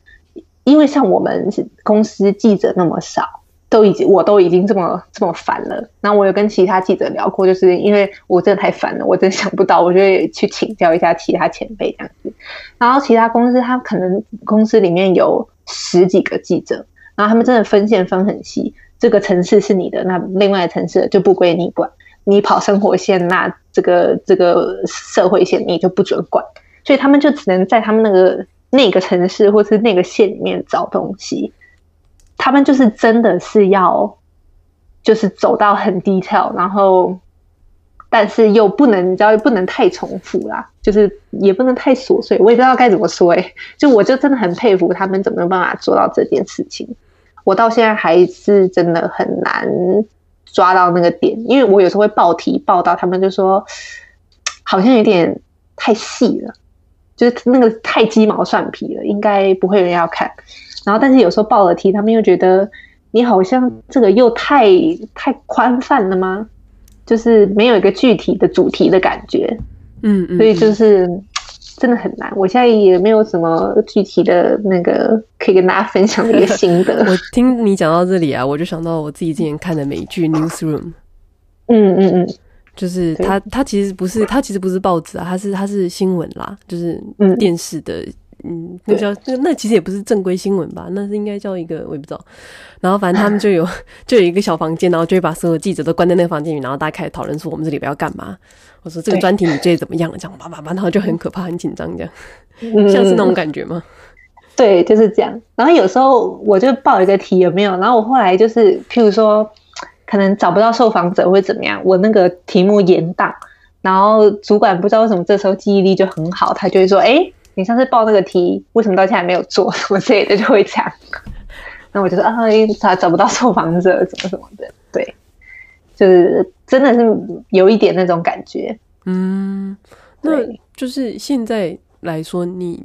[SPEAKER 2] 因为像我们公司记者那么少，都已经我都已经这么这么烦了。然后我有跟其他记者聊过，就是因为我真的太烦了，我真的想不到，我就会去请教一下其他前辈这样子。然后其他公司他可能公司里面有十几个记者，然后他们真的分线分很细。这个城市是你的，那另外的城市就不归你管。你跑生活线，那这个这个社会线你就不准管。所以他们就只能在他们那个那个城市或是那个县里面找东西。他们就是真的是要，就是走到很 detail，然后但是又不能，你知道，又不能太重复啦，就是也不能太琐碎。我也不知道该怎么说，诶，就我就真的很佩服他们怎么有办法做到这件事情。我到现在还是真的很难抓到那个点，因为我有时候会报题报到，他们就说好像有点太细了，就是那个太鸡毛蒜皮了，应该不会有人要看。然后，但是有时候报了题，他们又觉得你好像这个又太太宽泛了吗？就是没有一个具体的主题的感觉。嗯，嗯，所以就是。真的很难，我现在也没有什么具体的那个可以跟大家分享的一个心得。
[SPEAKER 1] 我听你讲到这里啊，我就想到我自己之前看的美剧《Newsroom》。
[SPEAKER 2] 嗯嗯嗯，
[SPEAKER 1] 就是它，它其实不是，它其实不是报纸啊，它是它是新闻啦，就是电视的。嗯，那叫那那其实也不是正规新闻吧？那是应该叫一个我也不知道。然后反正他们就有 就有一个小房间，然后就会把所有记者都关在那个房间里，然后大家开始讨论说我们这里边要干嘛。我说这个专题你觉得怎么样？这样叭叭叭，然后就很可怕、很紧张，这样、嗯、像是那种感觉吗？
[SPEAKER 2] 对，就是这样。然后有时候我就报一个题有没有？然后我后来就是譬如说可能找不到受访者会怎么样？我那个题目延档，然后主管不知道为什么这时候记忆力就很好，他就会说：“哎。”你上次报那个题，为什么到现在还没有做？什么之类的就会讲。那我就说啊，他找不到受访者，什么什么的。对，就是真的是有一点那种感觉。
[SPEAKER 1] 嗯，那就是现在来说，你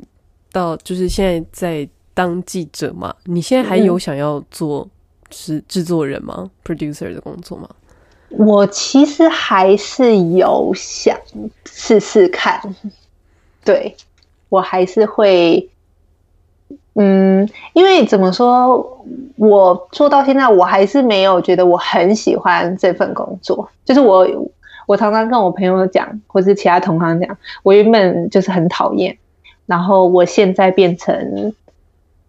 [SPEAKER 1] 到就是现在在当记者嘛？你现在还有想要做是制作人吗？嗯？producer 的工作吗？
[SPEAKER 2] 我其实还是有想试试看。对。我还是会，嗯，因为怎么说，我做到现在，我还是没有觉得我很喜欢这份工作。就是我，我常常跟我朋友讲，或是其他同行讲，我原本就是很讨厌，然后我现在变成，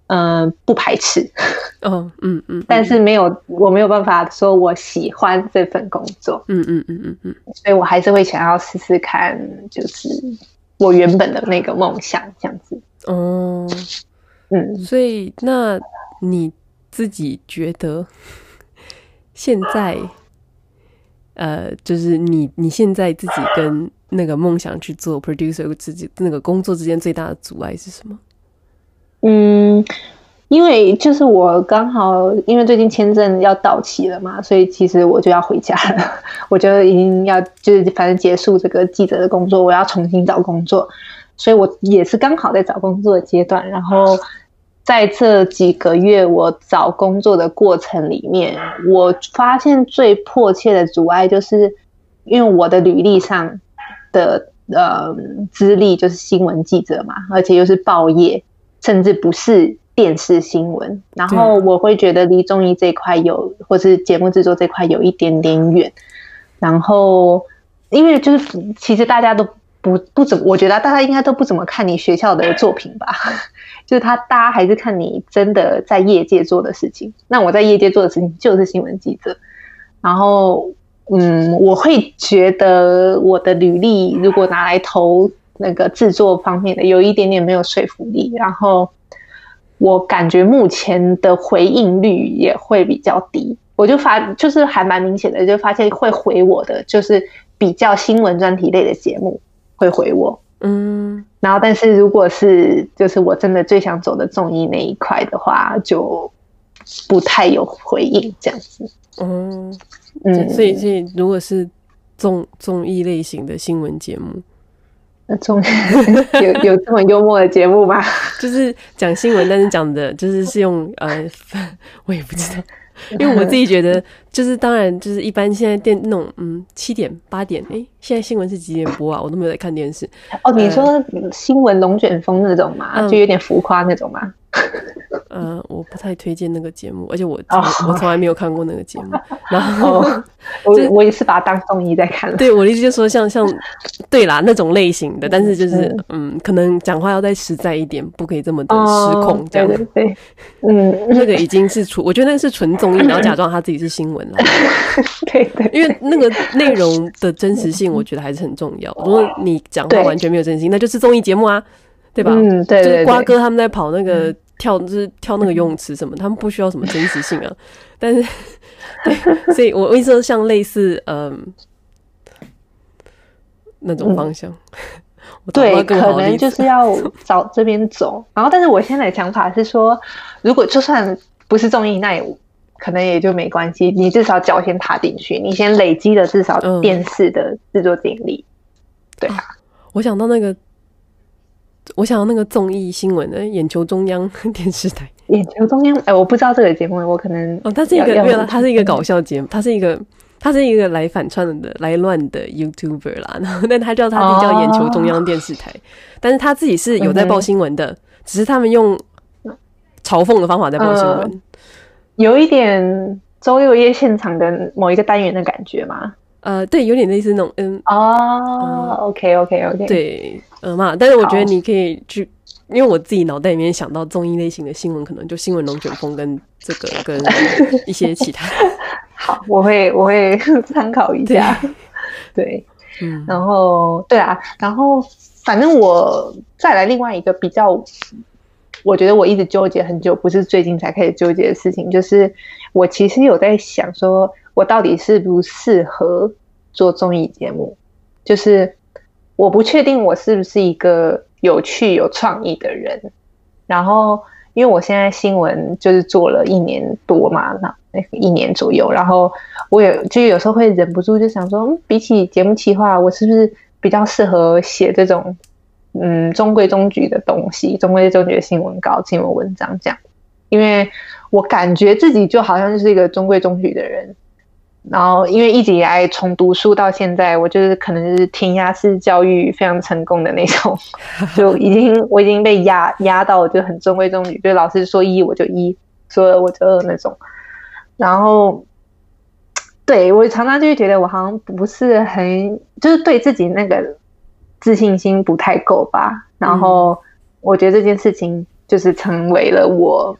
[SPEAKER 2] 嗯、呃，不排斥。
[SPEAKER 1] 哦，嗯嗯，
[SPEAKER 2] 但是没有，我没有办法说我喜欢这份工作。
[SPEAKER 1] 嗯嗯嗯嗯嗯，
[SPEAKER 2] 所以我还是会想要试试看，就是。我原本的那个梦想，这样子。
[SPEAKER 1] 哦，
[SPEAKER 2] 嗯，
[SPEAKER 1] 所以那你自己觉得现在，呃，就是你你现在自己跟那个梦想去做 producer 自己那个工作之间最大的阻碍是什么？
[SPEAKER 2] 嗯。因为就是我刚好因为最近签证要到期了嘛，所以其实我就要回家了。我就已经要就是反正结束这个记者的工作，我要重新找工作，所以我也是刚好在找工作的阶段。然后在这几个月我找工作的过程里面，我发现最迫切的阻碍就是因为我的履历上的呃资历就是新闻记者嘛，而且又是报业，甚至不是。电视新闻，然后我会觉得离综艺这块有，或是节目制作这块有一点点远。然后，因为就是其实大家都不不怎么，我觉得大家应该都不怎么看你学校的作品吧。就是他，大家还是看你真的在业界做的事情。那我在业界做的事情就是新闻记者。然后，嗯，我会觉得我的履历如果拿来投那个制作方面的，有一点点没有说服力。然后。我感觉目前的回应率也会比较低，我就发就是还蛮明显的，就发现会回我的就是比较新闻专题类的节目会回我，嗯，然后但是如果是就是我真的最想走的综艺那一块的话，就不太有回应这样子，
[SPEAKER 1] 嗯嗯，所以所以如果是综综艺类型的新闻节目。
[SPEAKER 2] 有有这么幽默的节目吗？
[SPEAKER 1] 就是讲新闻，但是讲的就是是用呃，我也不知道，因为我自己觉得，就是当然就是一般现在电那种嗯七点八点，哎、欸，现在新闻是几点播啊？我都没有在看电视。
[SPEAKER 2] 哦，你说新闻龙卷风那种嘛，就有点浮夸那种嘛。
[SPEAKER 1] 我不太推荐那个节目，而且我、oh. 我从来没有看过那个节目。然后、
[SPEAKER 2] oh. 我我也是把它当综艺在看。
[SPEAKER 1] 对，我的意思就是说像像 对啦那种类型的，但是就是嗯，嗯，可能讲话要再实在一点，不可以这么的失控这样。
[SPEAKER 2] Oh, 对，对对，嗯，
[SPEAKER 1] 那个已经是纯，我觉得那个是纯综艺，然后假装他自己是新闻了。
[SPEAKER 2] 对，对对，
[SPEAKER 1] 因为那个内容的真实性，我觉得还是很重要。如果你讲话完全没有真实性，那就是综艺节目啊。对吧？
[SPEAKER 2] 嗯，对，对，对，
[SPEAKER 1] 就是瓜哥他们在跑那个跳，就是跳那个游泳池什么，他们不需要什么真实性啊。但是，对，所以我意思说，像类似嗯那种方向，
[SPEAKER 2] 嗯、对，可能就是要 找这边走。然后，但是我现在的想法是说，如果就算不是综艺，那也可能也就没关系。你至少脚先踏进去，你先累积了至少电视的制作经历。嗯、对啊，
[SPEAKER 1] 我想到那个。我想要那个综艺新闻的眼球中央 电视台，
[SPEAKER 2] 眼球中央，哎、欸，我不知道这个节目，我可能
[SPEAKER 1] 哦，它是一个，没有，它是一个搞笑节目，它是一个，它是一个来反串的、来乱的 YouTuber 啦。然后，但他叫他自己叫眼球中央电视台，哦、但是他自己是有在报新闻的，嗯、只是他们用嘲讽的方法在报新闻、呃，
[SPEAKER 2] 有一点周六夜现场的某一个单元的感觉吗？
[SPEAKER 1] 呃，对，有点类似那种，嗯，
[SPEAKER 2] 哦，OK，OK，OK，
[SPEAKER 1] 对，呃嘛，但是我觉得你可以去，因为我自己脑袋里面想到综艺类型的新闻，可能就新闻龙卷风跟这个跟一些其他。
[SPEAKER 2] 好，我会我会参考一下。对，对。嗯，然后对啊，然后反正我再来另外一个比较，我觉得我一直纠结很久，不是最近才开始纠结的事情，就是我其实有在想说。我到底适不适合做综艺节目？就是我不确定我是不是一个有趣有创意的人。然后，因为我现在新闻就是做了一年多嘛，那一年左右，然后我也就有时候会忍不住就想说，比起节目企划，我是不是比较适合写这种嗯中规中矩的东西，中规中矩的新闻稿、新闻文章这样？因为我感觉自己就好像就是一个中规中矩的人。然后，因为一直以来从读书到现在，我就是可能就是填鸭式教育非常成功的那种，就已经我已经被压压到就很中规中矩，就老师说一我就一，说二我就二那种。然后，对，我常常就会觉得我好像不是很，就是对自己那个自信心不太够吧。然后，我觉得这件事情就是成为了我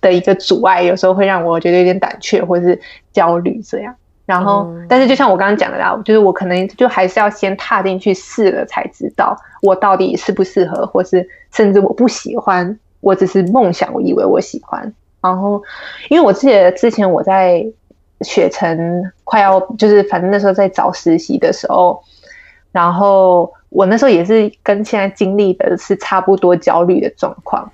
[SPEAKER 2] 的一个阻碍，有时候会让我觉得有点胆怯或是焦虑这样。然后，嗯、但是就像我刚刚讲的啦，就是我可能就还是要先踏进去试了，才知道我到底适不适合，或是甚至我不喜欢，我只是梦想，我以为我喜欢。然后，因为我记得之前我在雪城快要就是反正那时候在找实习的时候，然后我那时候也是跟现在经历的是差不多焦虑的状况，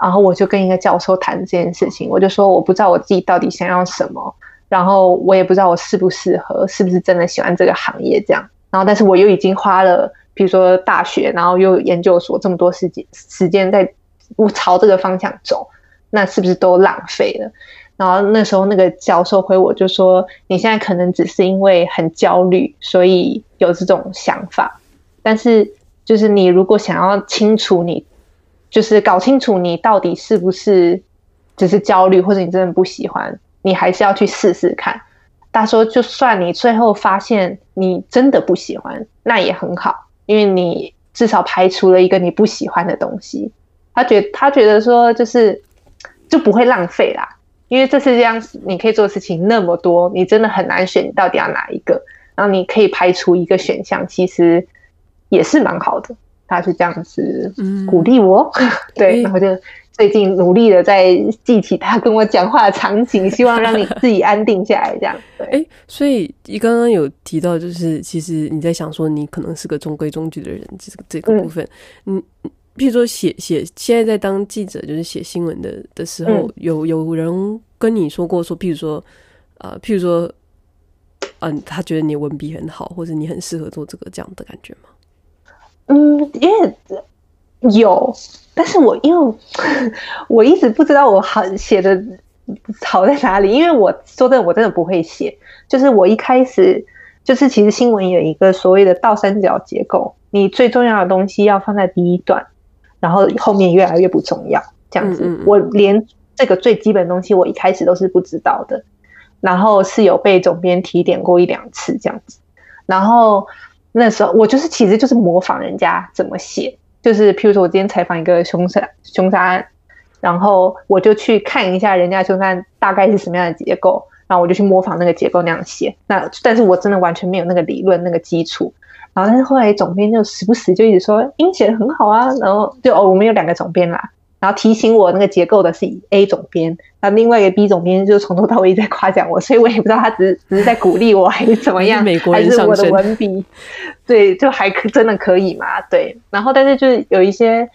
[SPEAKER 2] 然后我就跟一个教授谈这件事情，我就说我不知道我自己到底想要什么。然后我也不知道我适不适合，是不是真的喜欢这个行业这样。然后，但是我又已经花了，比如说大学，然后又研究所这么多时间时间在我朝这个方向走，那是不是都浪费了？然后那时候那个教授回我就说：“你现在可能只是因为很焦虑，所以有这种想法。但是，就是你如果想要清楚你，就是搞清楚你到底是不是只是焦虑，或者你真的不喜欢。”你还是要去试试看。他说，就算你最后发现你真的不喜欢，那也很好，因为你至少排除了一个你不喜欢的东西。他觉他觉得说，就是就不会浪费啦，因为这世界上你可以做的事情那么多，你真的很难选，你到底要哪一个？然后你可以排除一个选项，其实也是蛮好的。他是这样子鼓励我，嗯、对，然后就。最近努力的在记起他跟我讲话的场景，希望让你自己安定下来，这样。对，哎、欸，
[SPEAKER 1] 所以你刚刚有提到，就是其实你在想说，你可能是个中规中矩的人，这个这个部分，嗯，譬如说写写，现在在当记者，就是写新闻的的时候，嗯、有有人跟你说过说，譬如说，呃，譬如说，嗯、呃，他觉得你文笔很好，或者你很适合做这个这样的感觉吗？
[SPEAKER 2] 嗯，因为有。但是我因为 我一直不知道我好写的好在哪里，因为我说真的，我真的不会写。就是我一开始就是其实新闻有一个所谓的倒三角结构，你最重要的东西要放在第一段，然后后面越来越不重要，这样子。我连这个最基本的东西我一开始都是不知道的，然后是有被总编提点过一两次这样子。然后那时候我就是其实就是模仿人家怎么写。就是，譬如说，我今天采访一个凶杀凶杀案，然后我就去看一下人家凶杀案大概是什么样的结构，然后我就去模仿那个结构那样写。那但是我真的完全没有那个理论那个基础。然后但是后来总编就时不时就一直说，英写的很好啊。然后就哦，我们有两个总编啦。然后提醒我那个结构的是 A 总编，那另外一个 B 总编就从头到尾在夸奖我，所以我也不知道他只是只是在鼓励我还是怎么样，
[SPEAKER 1] 美国人
[SPEAKER 2] 还是我的文笔，对，就还可真的可以嘛？对，然后但是就是有一些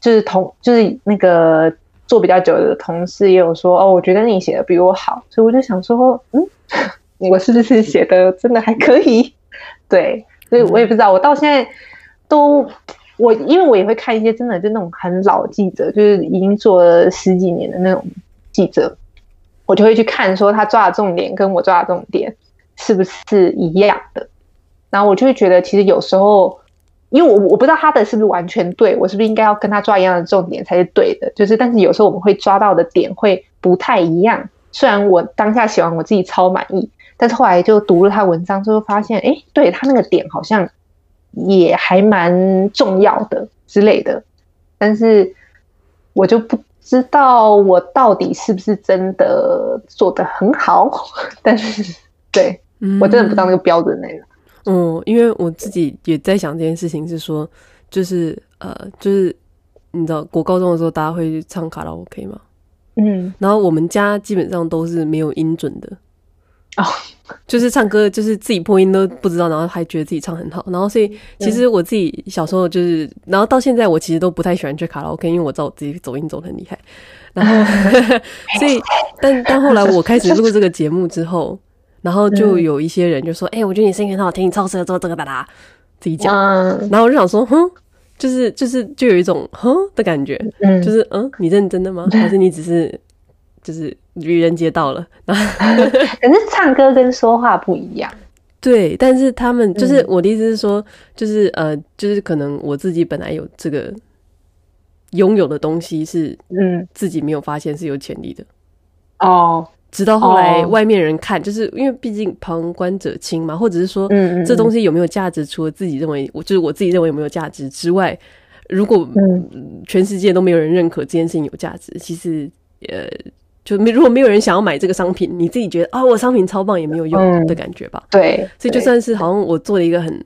[SPEAKER 2] 就是同就是那个做比较久的同事也有说哦，我觉得你写的比我好，所以我就想说，嗯，我是不是写的真的还可以？对，所以我也不知道，我到现在都。我因为我也会看一些真的就那种很老记者，就是已经做了十几年的那种记者，我就会去看说他抓的重点跟我抓的重点是不是一样的，然后我就会觉得其实有时候，因为我我不知道他的是不是完全对，我是不是应该要跟他抓一样的重点才是对的，就是但是有时候我们会抓到的点会不太一样，虽然我当下写完我自己超满意，但是后来就读了他文章之后发现，哎，对他那个点好像。也还蛮重要的之类的，但是我就不知道我到底是不是真的做得很好。但是，对、嗯、我真的不知道那个标准那个。
[SPEAKER 1] 嗯，因为我自己也在想这件事情，是说，就是呃，就是你知道，国高中的时候大家会去唱卡拉 OK 吗？嗯，然后我们家基本上都是没有音准的。哦。就是唱歌，就是自己破音都不知道，然后还觉得自己唱很好，然后所以其实我自己小时候就是，然后到现在我其实都不太喜欢去卡拉 OK，因为我知道我自己走音走的很厉害，然后 所以但但后来我开始录这个节目之后，然后就有一些人就说，哎、欸，我觉得你声音很好听，你超适合做这个的啦，自己讲，然后我就想说，哼，就是就是就有一种哼的感觉，就是嗯，你认真的吗？还是你只是就是。愚人节到了，可
[SPEAKER 2] 是唱歌跟说话不一样。
[SPEAKER 1] 对，但是他们就是我的意思是说，就是呃，就是可能我自己本来有这个拥有的东西是，嗯，自己没有发现是有潜力的。哦，直到后来外面人看，就是因为毕竟旁观者清嘛，或者是说，嗯，这东西有没有价值，除了自己认为，我就是我自己认为有没有价值之外，如果全世界都没有人认可这件事情有价值，其实呃。就没如果没有人想要买这个商品，你自己觉得啊、哦，我商品超棒也没有用的感觉吧？
[SPEAKER 2] 嗯、对，
[SPEAKER 1] 所以就算是好像我做了一个很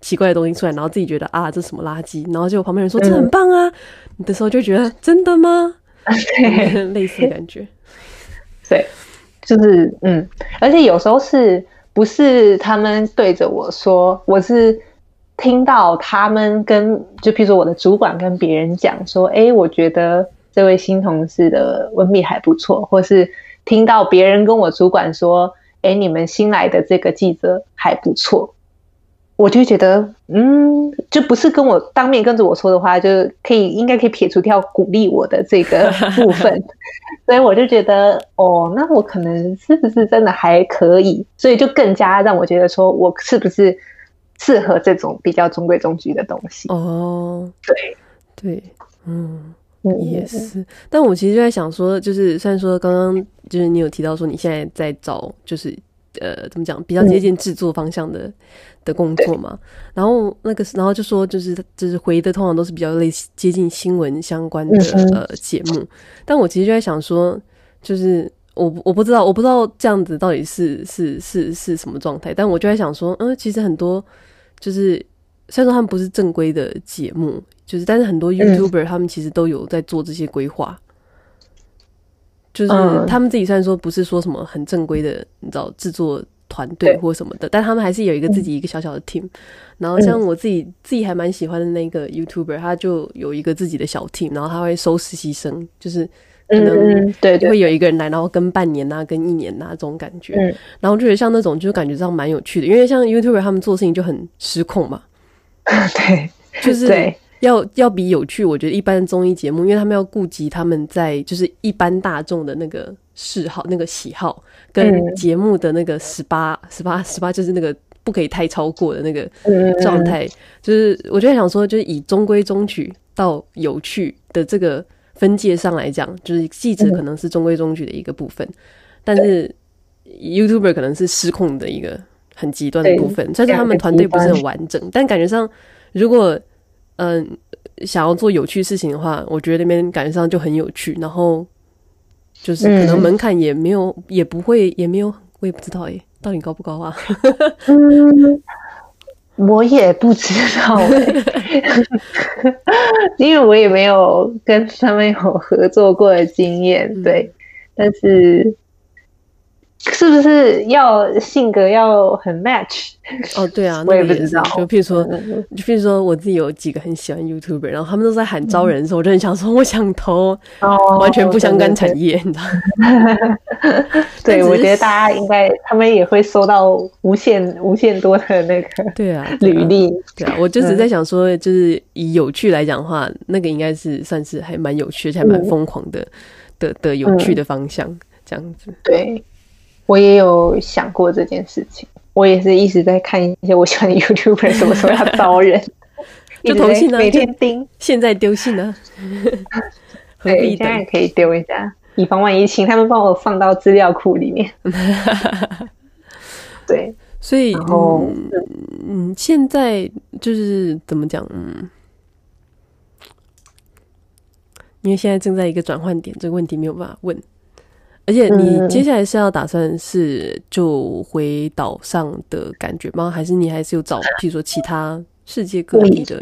[SPEAKER 1] 奇怪的东西出来，然后自己觉得啊，这是什么垃圾，然后就旁边人说这很棒啊，你、嗯、的时候就觉得真的吗？对，类似的感觉。
[SPEAKER 2] 对，就是嗯，而且有时候是不是他们对着我说，我是听到他们跟就譬如说我的主管跟别人讲说，哎，我觉得。这位新同事的文笔还不错，或是听到别人跟我主管说：“哎，你们新来的这个记者还不错。”我就觉得，嗯，就不是跟我当面跟着我说的话，就可以应该可以撇除掉鼓励我的这个部分。所以我就觉得，哦，那我可能是不是真的还可以？所以就更加让我觉得，说我是不是适合这种比较中规中矩的东西？
[SPEAKER 1] 哦，
[SPEAKER 2] 对
[SPEAKER 1] 对，嗯。也是，但我其实就在想说，就是虽然说刚刚就是你有提到说你现在在找，就是呃怎么讲比较接近制作方向的、嗯、的工作嘛，然后那个然后就说就是就是回的通常都是比较类似接近新闻相关的、嗯、呃节目，但我其实就在想说，就是我我不知道我不知道这样子到底是是是是什么状态，但我就在想说，嗯，其实很多就是虽然说他们不是正规的节目。就是，但是很多 YouTuber 他们其实都有在做这些规划，嗯，就是他们自己虽然说不是说什么很正规的，你知道制作团队或什么的，但他们还是有一个自己一个小小的 team。然后像我自己自己还蛮喜欢的那个 YouTuber，他就有一个自己的小 team，然后他会收实习生，就是可能对会有一个人来，然后跟半年呐，跟一年呐这种感觉。然后就觉得像那种就感觉这样蛮有趣的，因为像 YouTuber 他们做事情就很失控嘛，
[SPEAKER 2] 对，
[SPEAKER 1] 就是对。要要比有趣，我觉得一般综艺节目，因为他们要顾及他们在就是一般大众的那个嗜好、那个喜好，跟节目的那个十八、十八、十八，就是那个不可以太超过的那个状态。就是我就在想说，就是以中规中矩到有趣的这个分界上来讲，就是记者可能是中规中矩的一个部分，但是 YouTuber 可能是失控的一个很极端的部分。虽然他们团队不是很完整，但感觉上如果。嗯，想要做有趣事情的话，我觉得那边感觉上就很有趣，然后就是可能门槛也没有、嗯，也不会，也没有，我也不知道哎，到底高不高啊？
[SPEAKER 2] 嗯，我也不知道哎，因为我也没有跟他们有合作过的经验，对，但是。是不是要性格要很 match？
[SPEAKER 1] 哦，对啊，
[SPEAKER 2] 我也不知道。
[SPEAKER 1] 就譬如说，就譬如说，我自己有几个很喜欢 YouTuber，然后他们都在喊招人的时候，嗯、我就很想说，我想投，哦、完全不相干产业，你知道？
[SPEAKER 2] 对，我觉得大家应该，他们也会收到无限、无限多的那个
[SPEAKER 1] 对啊
[SPEAKER 2] 履历。
[SPEAKER 1] 对啊，我就只在想说，就是以有趣来讲的话，那个应该是算是还蛮有趣，而且还蛮疯狂的、嗯、的的有趣的方向，这样子。
[SPEAKER 2] 对。我也有想过这件事情，我也是一直在看一些我喜欢的 YouTuber 什么时候要招人，
[SPEAKER 1] 就投信呢，
[SPEAKER 2] 每天盯，
[SPEAKER 1] 现在丢信呢，
[SPEAKER 2] 对，现在可以丢一下，以防万一，请他们帮我放到资料库里面。对，
[SPEAKER 1] 所以嗯，嗯，现在就是怎么讲，嗯，因为现在正在一个转换点，这个问题没有办法问。而且你接下来是要打算是就回岛上的感觉吗？还是你还是有找，譬如说其他世界各地的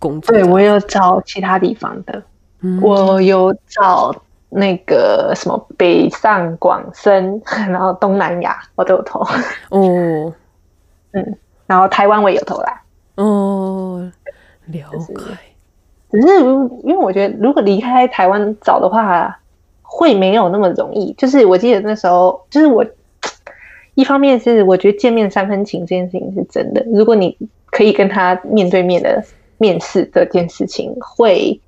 [SPEAKER 1] 工作？
[SPEAKER 2] 对，我有找其他地方的，嗯、我有找那个什么北上广深，然后东南亚我都有投。哦，嗯，然后台湾我也有投啦。
[SPEAKER 1] 哦，了解。
[SPEAKER 2] 只是如因为我觉得，如果离开台湾找的话。会没有那么容易，就是我记得那时候，就是我一方面是我觉得见面三分情这件事情是真的，如果你可以跟他面对面的面试这件事情，会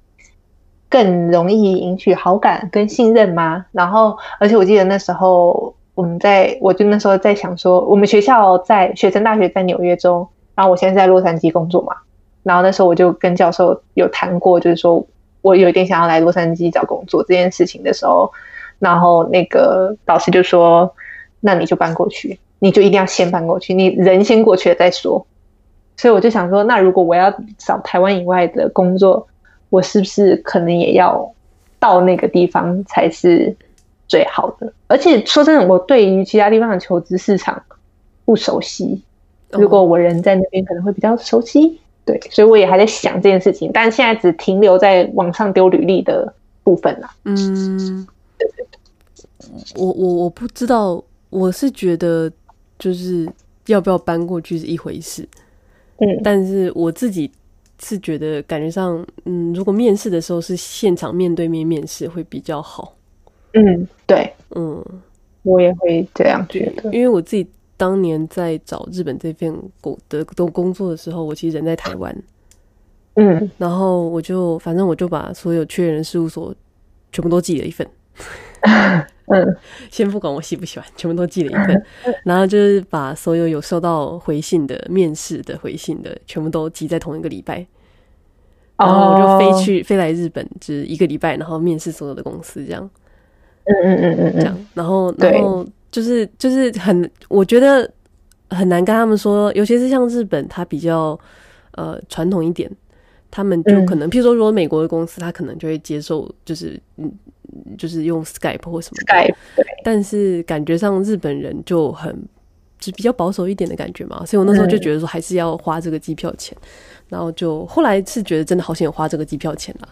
[SPEAKER 2] 更容易赢取好感跟信任吗？然后，而且我记得那时候我们在，我就那时候在想说，我们学校在学城大学在纽约州，然后我现在在洛杉矶工作嘛，然后那时候我就跟教授有谈过，就是说。我有一点想要来洛杉矶找工作这件事情的时候，然后那个导师就说：“那你就搬过去，你就一定要先搬过去，你人先过去了再说。”所以我就想说，那如果我要找台湾以外的工作，我是不是可能也要到那个地方才是最好的。而且说真的，我对于其他地方的求职市场不熟悉。如果我人在那边，可能会比较熟悉。Oh. 对，所以我也还在想这件事情，但现在只停留在网上丢履历的部分了。
[SPEAKER 1] 嗯，对对对，我我我不知道，我是觉得就是要不要搬过去是一回事。嗯，但是我自己是觉得感觉上，嗯，如果面试的时候是现场面对面面试会比较好。
[SPEAKER 2] 嗯，对，嗯，我也会这样觉得，
[SPEAKER 1] 因为我自己。当年在找日本这份工的都工作的时候，我其实人在台湾，
[SPEAKER 2] 嗯，
[SPEAKER 1] 然后我就反正我就把所有缺人事务所全部都寄了一份，
[SPEAKER 2] 嗯，
[SPEAKER 1] 先不管我喜不喜欢，全部都寄了一份，然后就是把所有有收到回信的面试的回信的全部都集在同一个礼拜，然后我就飞去飞来日本，就是一个礼拜，然后面试所有的公司这样，
[SPEAKER 2] 嗯嗯嗯嗯，
[SPEAKER 1] 这样，然后然后。就是就是很，我觉得很难跟他们说，尤其是像日本，它比较呃传统一点，他们就可能，嗯、譬如说，如果美国的公司，他可能就会接受，就是嗯，就是用 Skype 或什么的。
[SPEAKER 2] Skype。
[SPEAKER 1] 但是感觉上日本人就很就比较保守一点的感觉嘛，所以我那时候就觉得说，还是要花这个机票钱，嗯、然后就后来是觉得真的好想花这个机票钱了。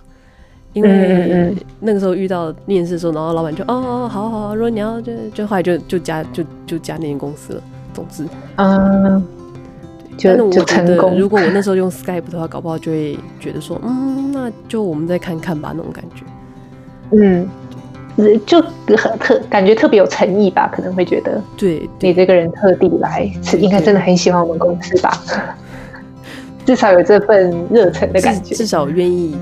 [SPEAKER 1] 因为那个时候遇到面试的时候，然后老板就哦哦好好，如果你要就就后来就就加就就加那间公司了。总之，
[SPEAKER 2] 嗯，就就成功。
[SPEAKER 1] 如果我那时候用 Skype 的话，搞不好就会觉得说，嗯，那就我们再看看吧，那种感觉。
[SPEAKER 2] 嗯，就很特感觉特别有诚意吧，可能会觉得，
[SPEAKER 1] 对，
[SPEAKER 2] 你这个人特地来是应该真的很喜欢我们公司吧？至少有这份热忱的感觉，
[SPEAKER 1] 至少愿意。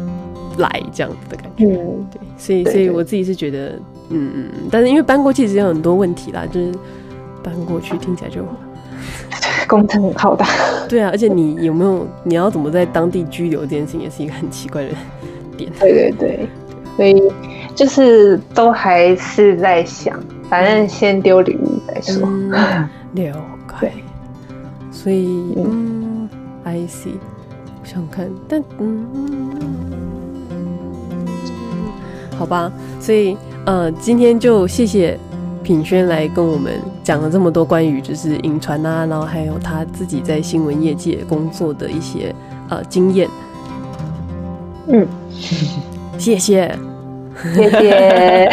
[SPEAKER 1] 来这样子的感觉，
[SPEAKER 2] 嗯，
[SPEAKER 1] 对，所以所以我自己是觉得，嗯嗯，但是因为搬过去其实有很多问题啦，就是搬过去听起来就
[SPEAKER 2] 工程很浩大，
[SPEAKER 1] 对啊，而且你有没有你要怎么在当地居留这件事情也是一个很奇怪的点，
[SPEAKER 2] 对对对，所以就是都还是在想，反正先丢礼物再说，
[SPEAKER 1] 嗯、了解，所以嗯，I see，我想看，但嗯。好吧，所以呃，今天就谢谢品轩来跟我们讲了这么多关于就是影传啊，然后还有他自己在新闻业界工作的一些呃经验。
[SPEAKER 2] 嗯，
[SPEAKER 1] 谢谢，
[SPEAKER 2] 谢谢，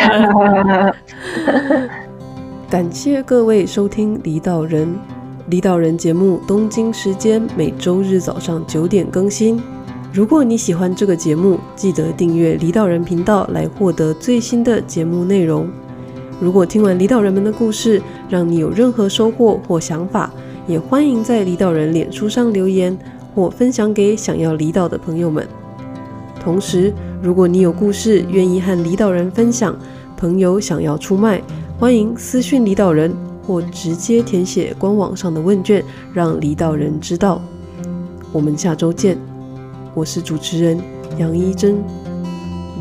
[SPEAKER 1] 感谢各位收听《离岛人》，离岛人节目东京时间每周日早上九点更新。如果你喜欢这个节目，记得订阅离岛人频道来获得最新的节目内容。如果听完离岛人们的故事，让你有任何收获或想法，也欢迎在离岛人脸书上留言或分享给想要离岛的朋友们。同时，如果你有故事愿意和离岛人分享，朋友想要出卖，欢迎私讯离岛人或直接填写官网上的问卷，让离岛人知道。我们下周见。我是主持人杨一真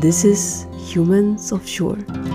[SPEAKER 1] ，This is Humans of Shore。